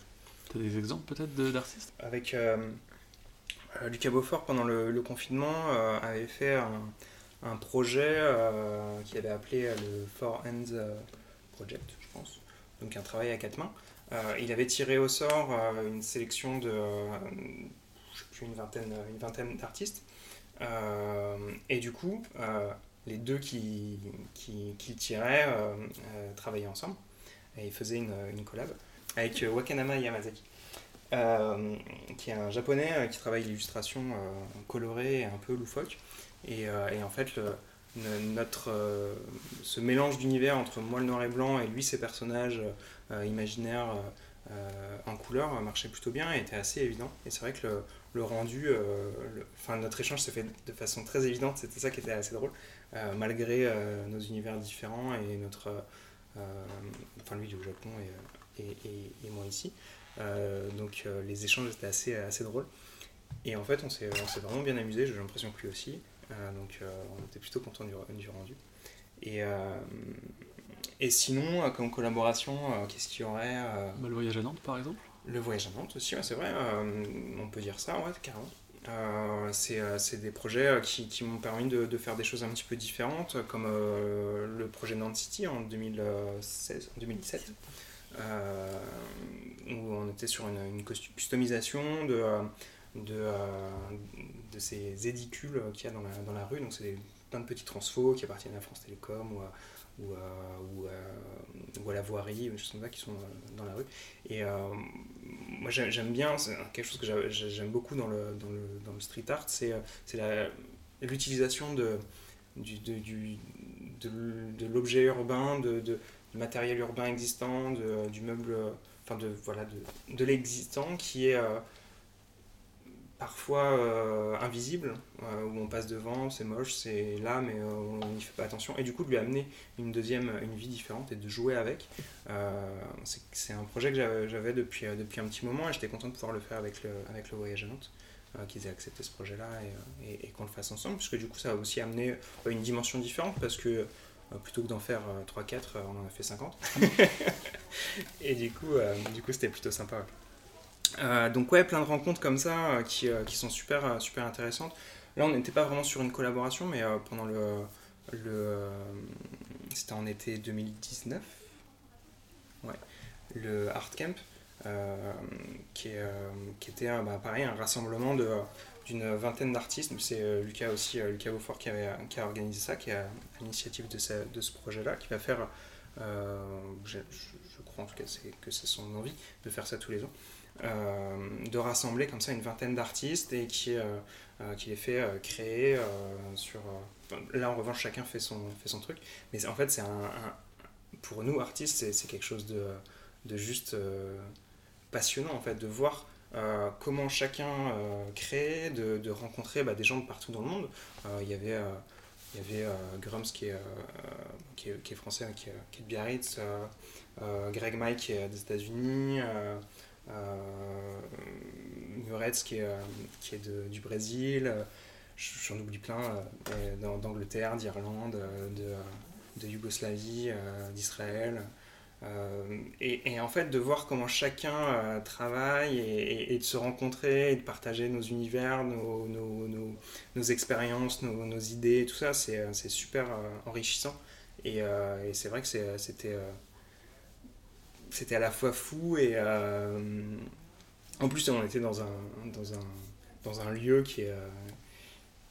Tu as des exemples peut-être d'artistes? Avec euh, Lucas Beaufort, pendant le, confinement, euh, avait fait un, projet euh, qu'il avait appelé le Four Hands Project. Donc un travail à quatre mains. il avait tiré au sort une sélection de je sais plus, une vingtaine, une vingtaine d'artistes. et du coup, les deux qui, qui, qui tiraient travaillaient ensemble. Et faisaient une, une collab avec Wakanama Yamazaki. Euh, qui est un japonais euh, qui travaille l'illustration euh, colorée et un peu loufoque. Et, et en fait, le, notre, ce mélange d'univers entre moi le noir et blanc et lui ses personnages imaginaires en couleur marchait plutôt bien et était assez évident. Et c'est vrai que le, rendu, enfin notre échange s'est fait de façon très évidente, c'était ça qui était assez drôle, malgré nos univers différents et notre, enfin lui du Japon et, et, et, moi ici. Euh, donc euh, les échanges étaient assez, assez drôles. Et en fait, on s'est vraiment bien amusé, j'ai l'impression que lui aussi. Euh, donc on était plutôt content du, du rendu. Et, et sinon, comme collaboration, qu'est-ce qu'il y aurait bah, Le voyage à Nantes, par exemple Le voyage à Nantes aussi, c'est vrai, on peut dire ça, ouais, carrément. Euh, c'est des projets qui, qui m'ont permis de, de, faire des choses un petit peu différentes, comme le projet Nantes City en 2016, 2017, euh, où on était sur une, une customisation de, euh, de, euh, de, ces édicules qu'il y a dans la, dans la rue. Donc, c'est plein de petits transfos qui appartiennent à France Télécom ou à, ou, ou, ou, à la voirie, ça qui sont dans la rue. Et moi j'aime bien, c'est quelque chose que j'aime beaucoup dans le, dans, le, dans le street art, c'est l'utilisation de, du, du, de, l'objet urbain, de, de, matériel urbain existant, de, du meuble, enfin de, voilà, de, de l'existant qui est euh, parfois euh, invisible, euh, où on passe devant, c'est moche, c'est là, mais on n'y fait pas attention. Et du coup, de lui amener une deuxième, une vie différente et de jouer avec, c'est un projet que j'avais depuis, depuis un petit moment et j'étais content de pouvoir le faire avec le, avec le Voyage à Nantes qu'ils aient accepté ce projet-là et, et, et qu'on le fasse ensemble, puisque du coup ça a aussi amené une dimension différente, parce que euh, plutôt que d'en faire 3-4, euh, euh, on en a fait 50. et du coup, du coup c'était plutôt sympa. Donc ouais, plein de rencontres comme ça qui, qui, sont super, super intéressantes. Là, on n'était pas vraiment sur une collaboration, mais pendant le... c'était en été 2019. Ouais. Le Art Camp. qui, est, qui était bah, pareil un rassemblement de, d'une vingtaine d'artistes. C'est euh, Lucas aussi, euh, Lucas Beaufort qui, avait, qui, a organisé ça, qui a l'initiative de, ce projet-là, qui va faire, euh, je, crois en tout cas que c'est son envie de faire ça tous les ans, de rassembler comme ça une vingtaine d'artistes et qui, qui les fait créer sur... là en revanche chacun fait son, fait son truc, mais en fait c'est un, pour nous artistes c'est quelque chose de, de juste passionnant en fait, de voir euh, comment chacun euh, crée, de, de rencontrer bah, des gens de partout dans le monde. Euh, il y avait, y avait Grums qui est, qui est, français, qui est, qui est de Biarritz, Greg Mike qui est des États-Unis, Muretz qui est, qui est de, du Brésil, j'en oublie plein, d'Angleterre, d'Irlande, de, de Yougoslavie, d'Israël. Euh, et, en fait, de voir comment chacun euh, travaille et, de se rencontrer et de partager nos univers, nos, nos, nos, nos expériences, nos, idées, tout ça, c'est euh, super enrichissant. Et c'est vrai que c'était c'était à la fois fou et en plus on était dans un, dans un, dans un lieu qui est,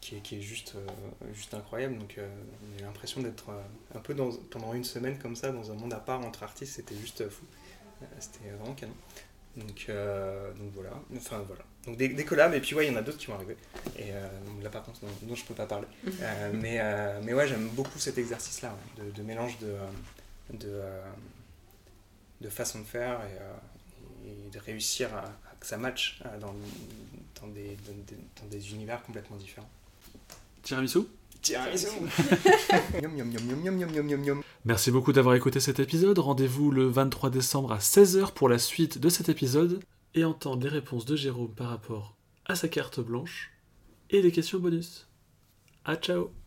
qui est, qui est juste, euh, juste incroyable. Donc euh, on a l'impression d'être euh, un peu dans, pendant une semaine comme ça, dans un monde à part entre artistes, c'était juste fou. c'était vraiment canon. Donc, donc voilà, enfin voilà. Donc des, des collabs, et puis ouais, il y en a d'autres qui vont arriver. Et là par contre, dont, je peux pas parler. mais, mais ouais, j'aime beaucoup cet exercice-là, de, de, mélange de, de, de façon de faire et, et de réussir à, que ça matche dans, dans, des, dans, des, univers complètement différents. Tiramisu Tiramisu. Merci beaucoup d'avoir écouté cet épisode. Rendez-vous le 23 décembre à 16h pour la suite de cet épisode et entendre les réponses de Jérôme par rapport à sa carte blanche et les questions bonus. À ciao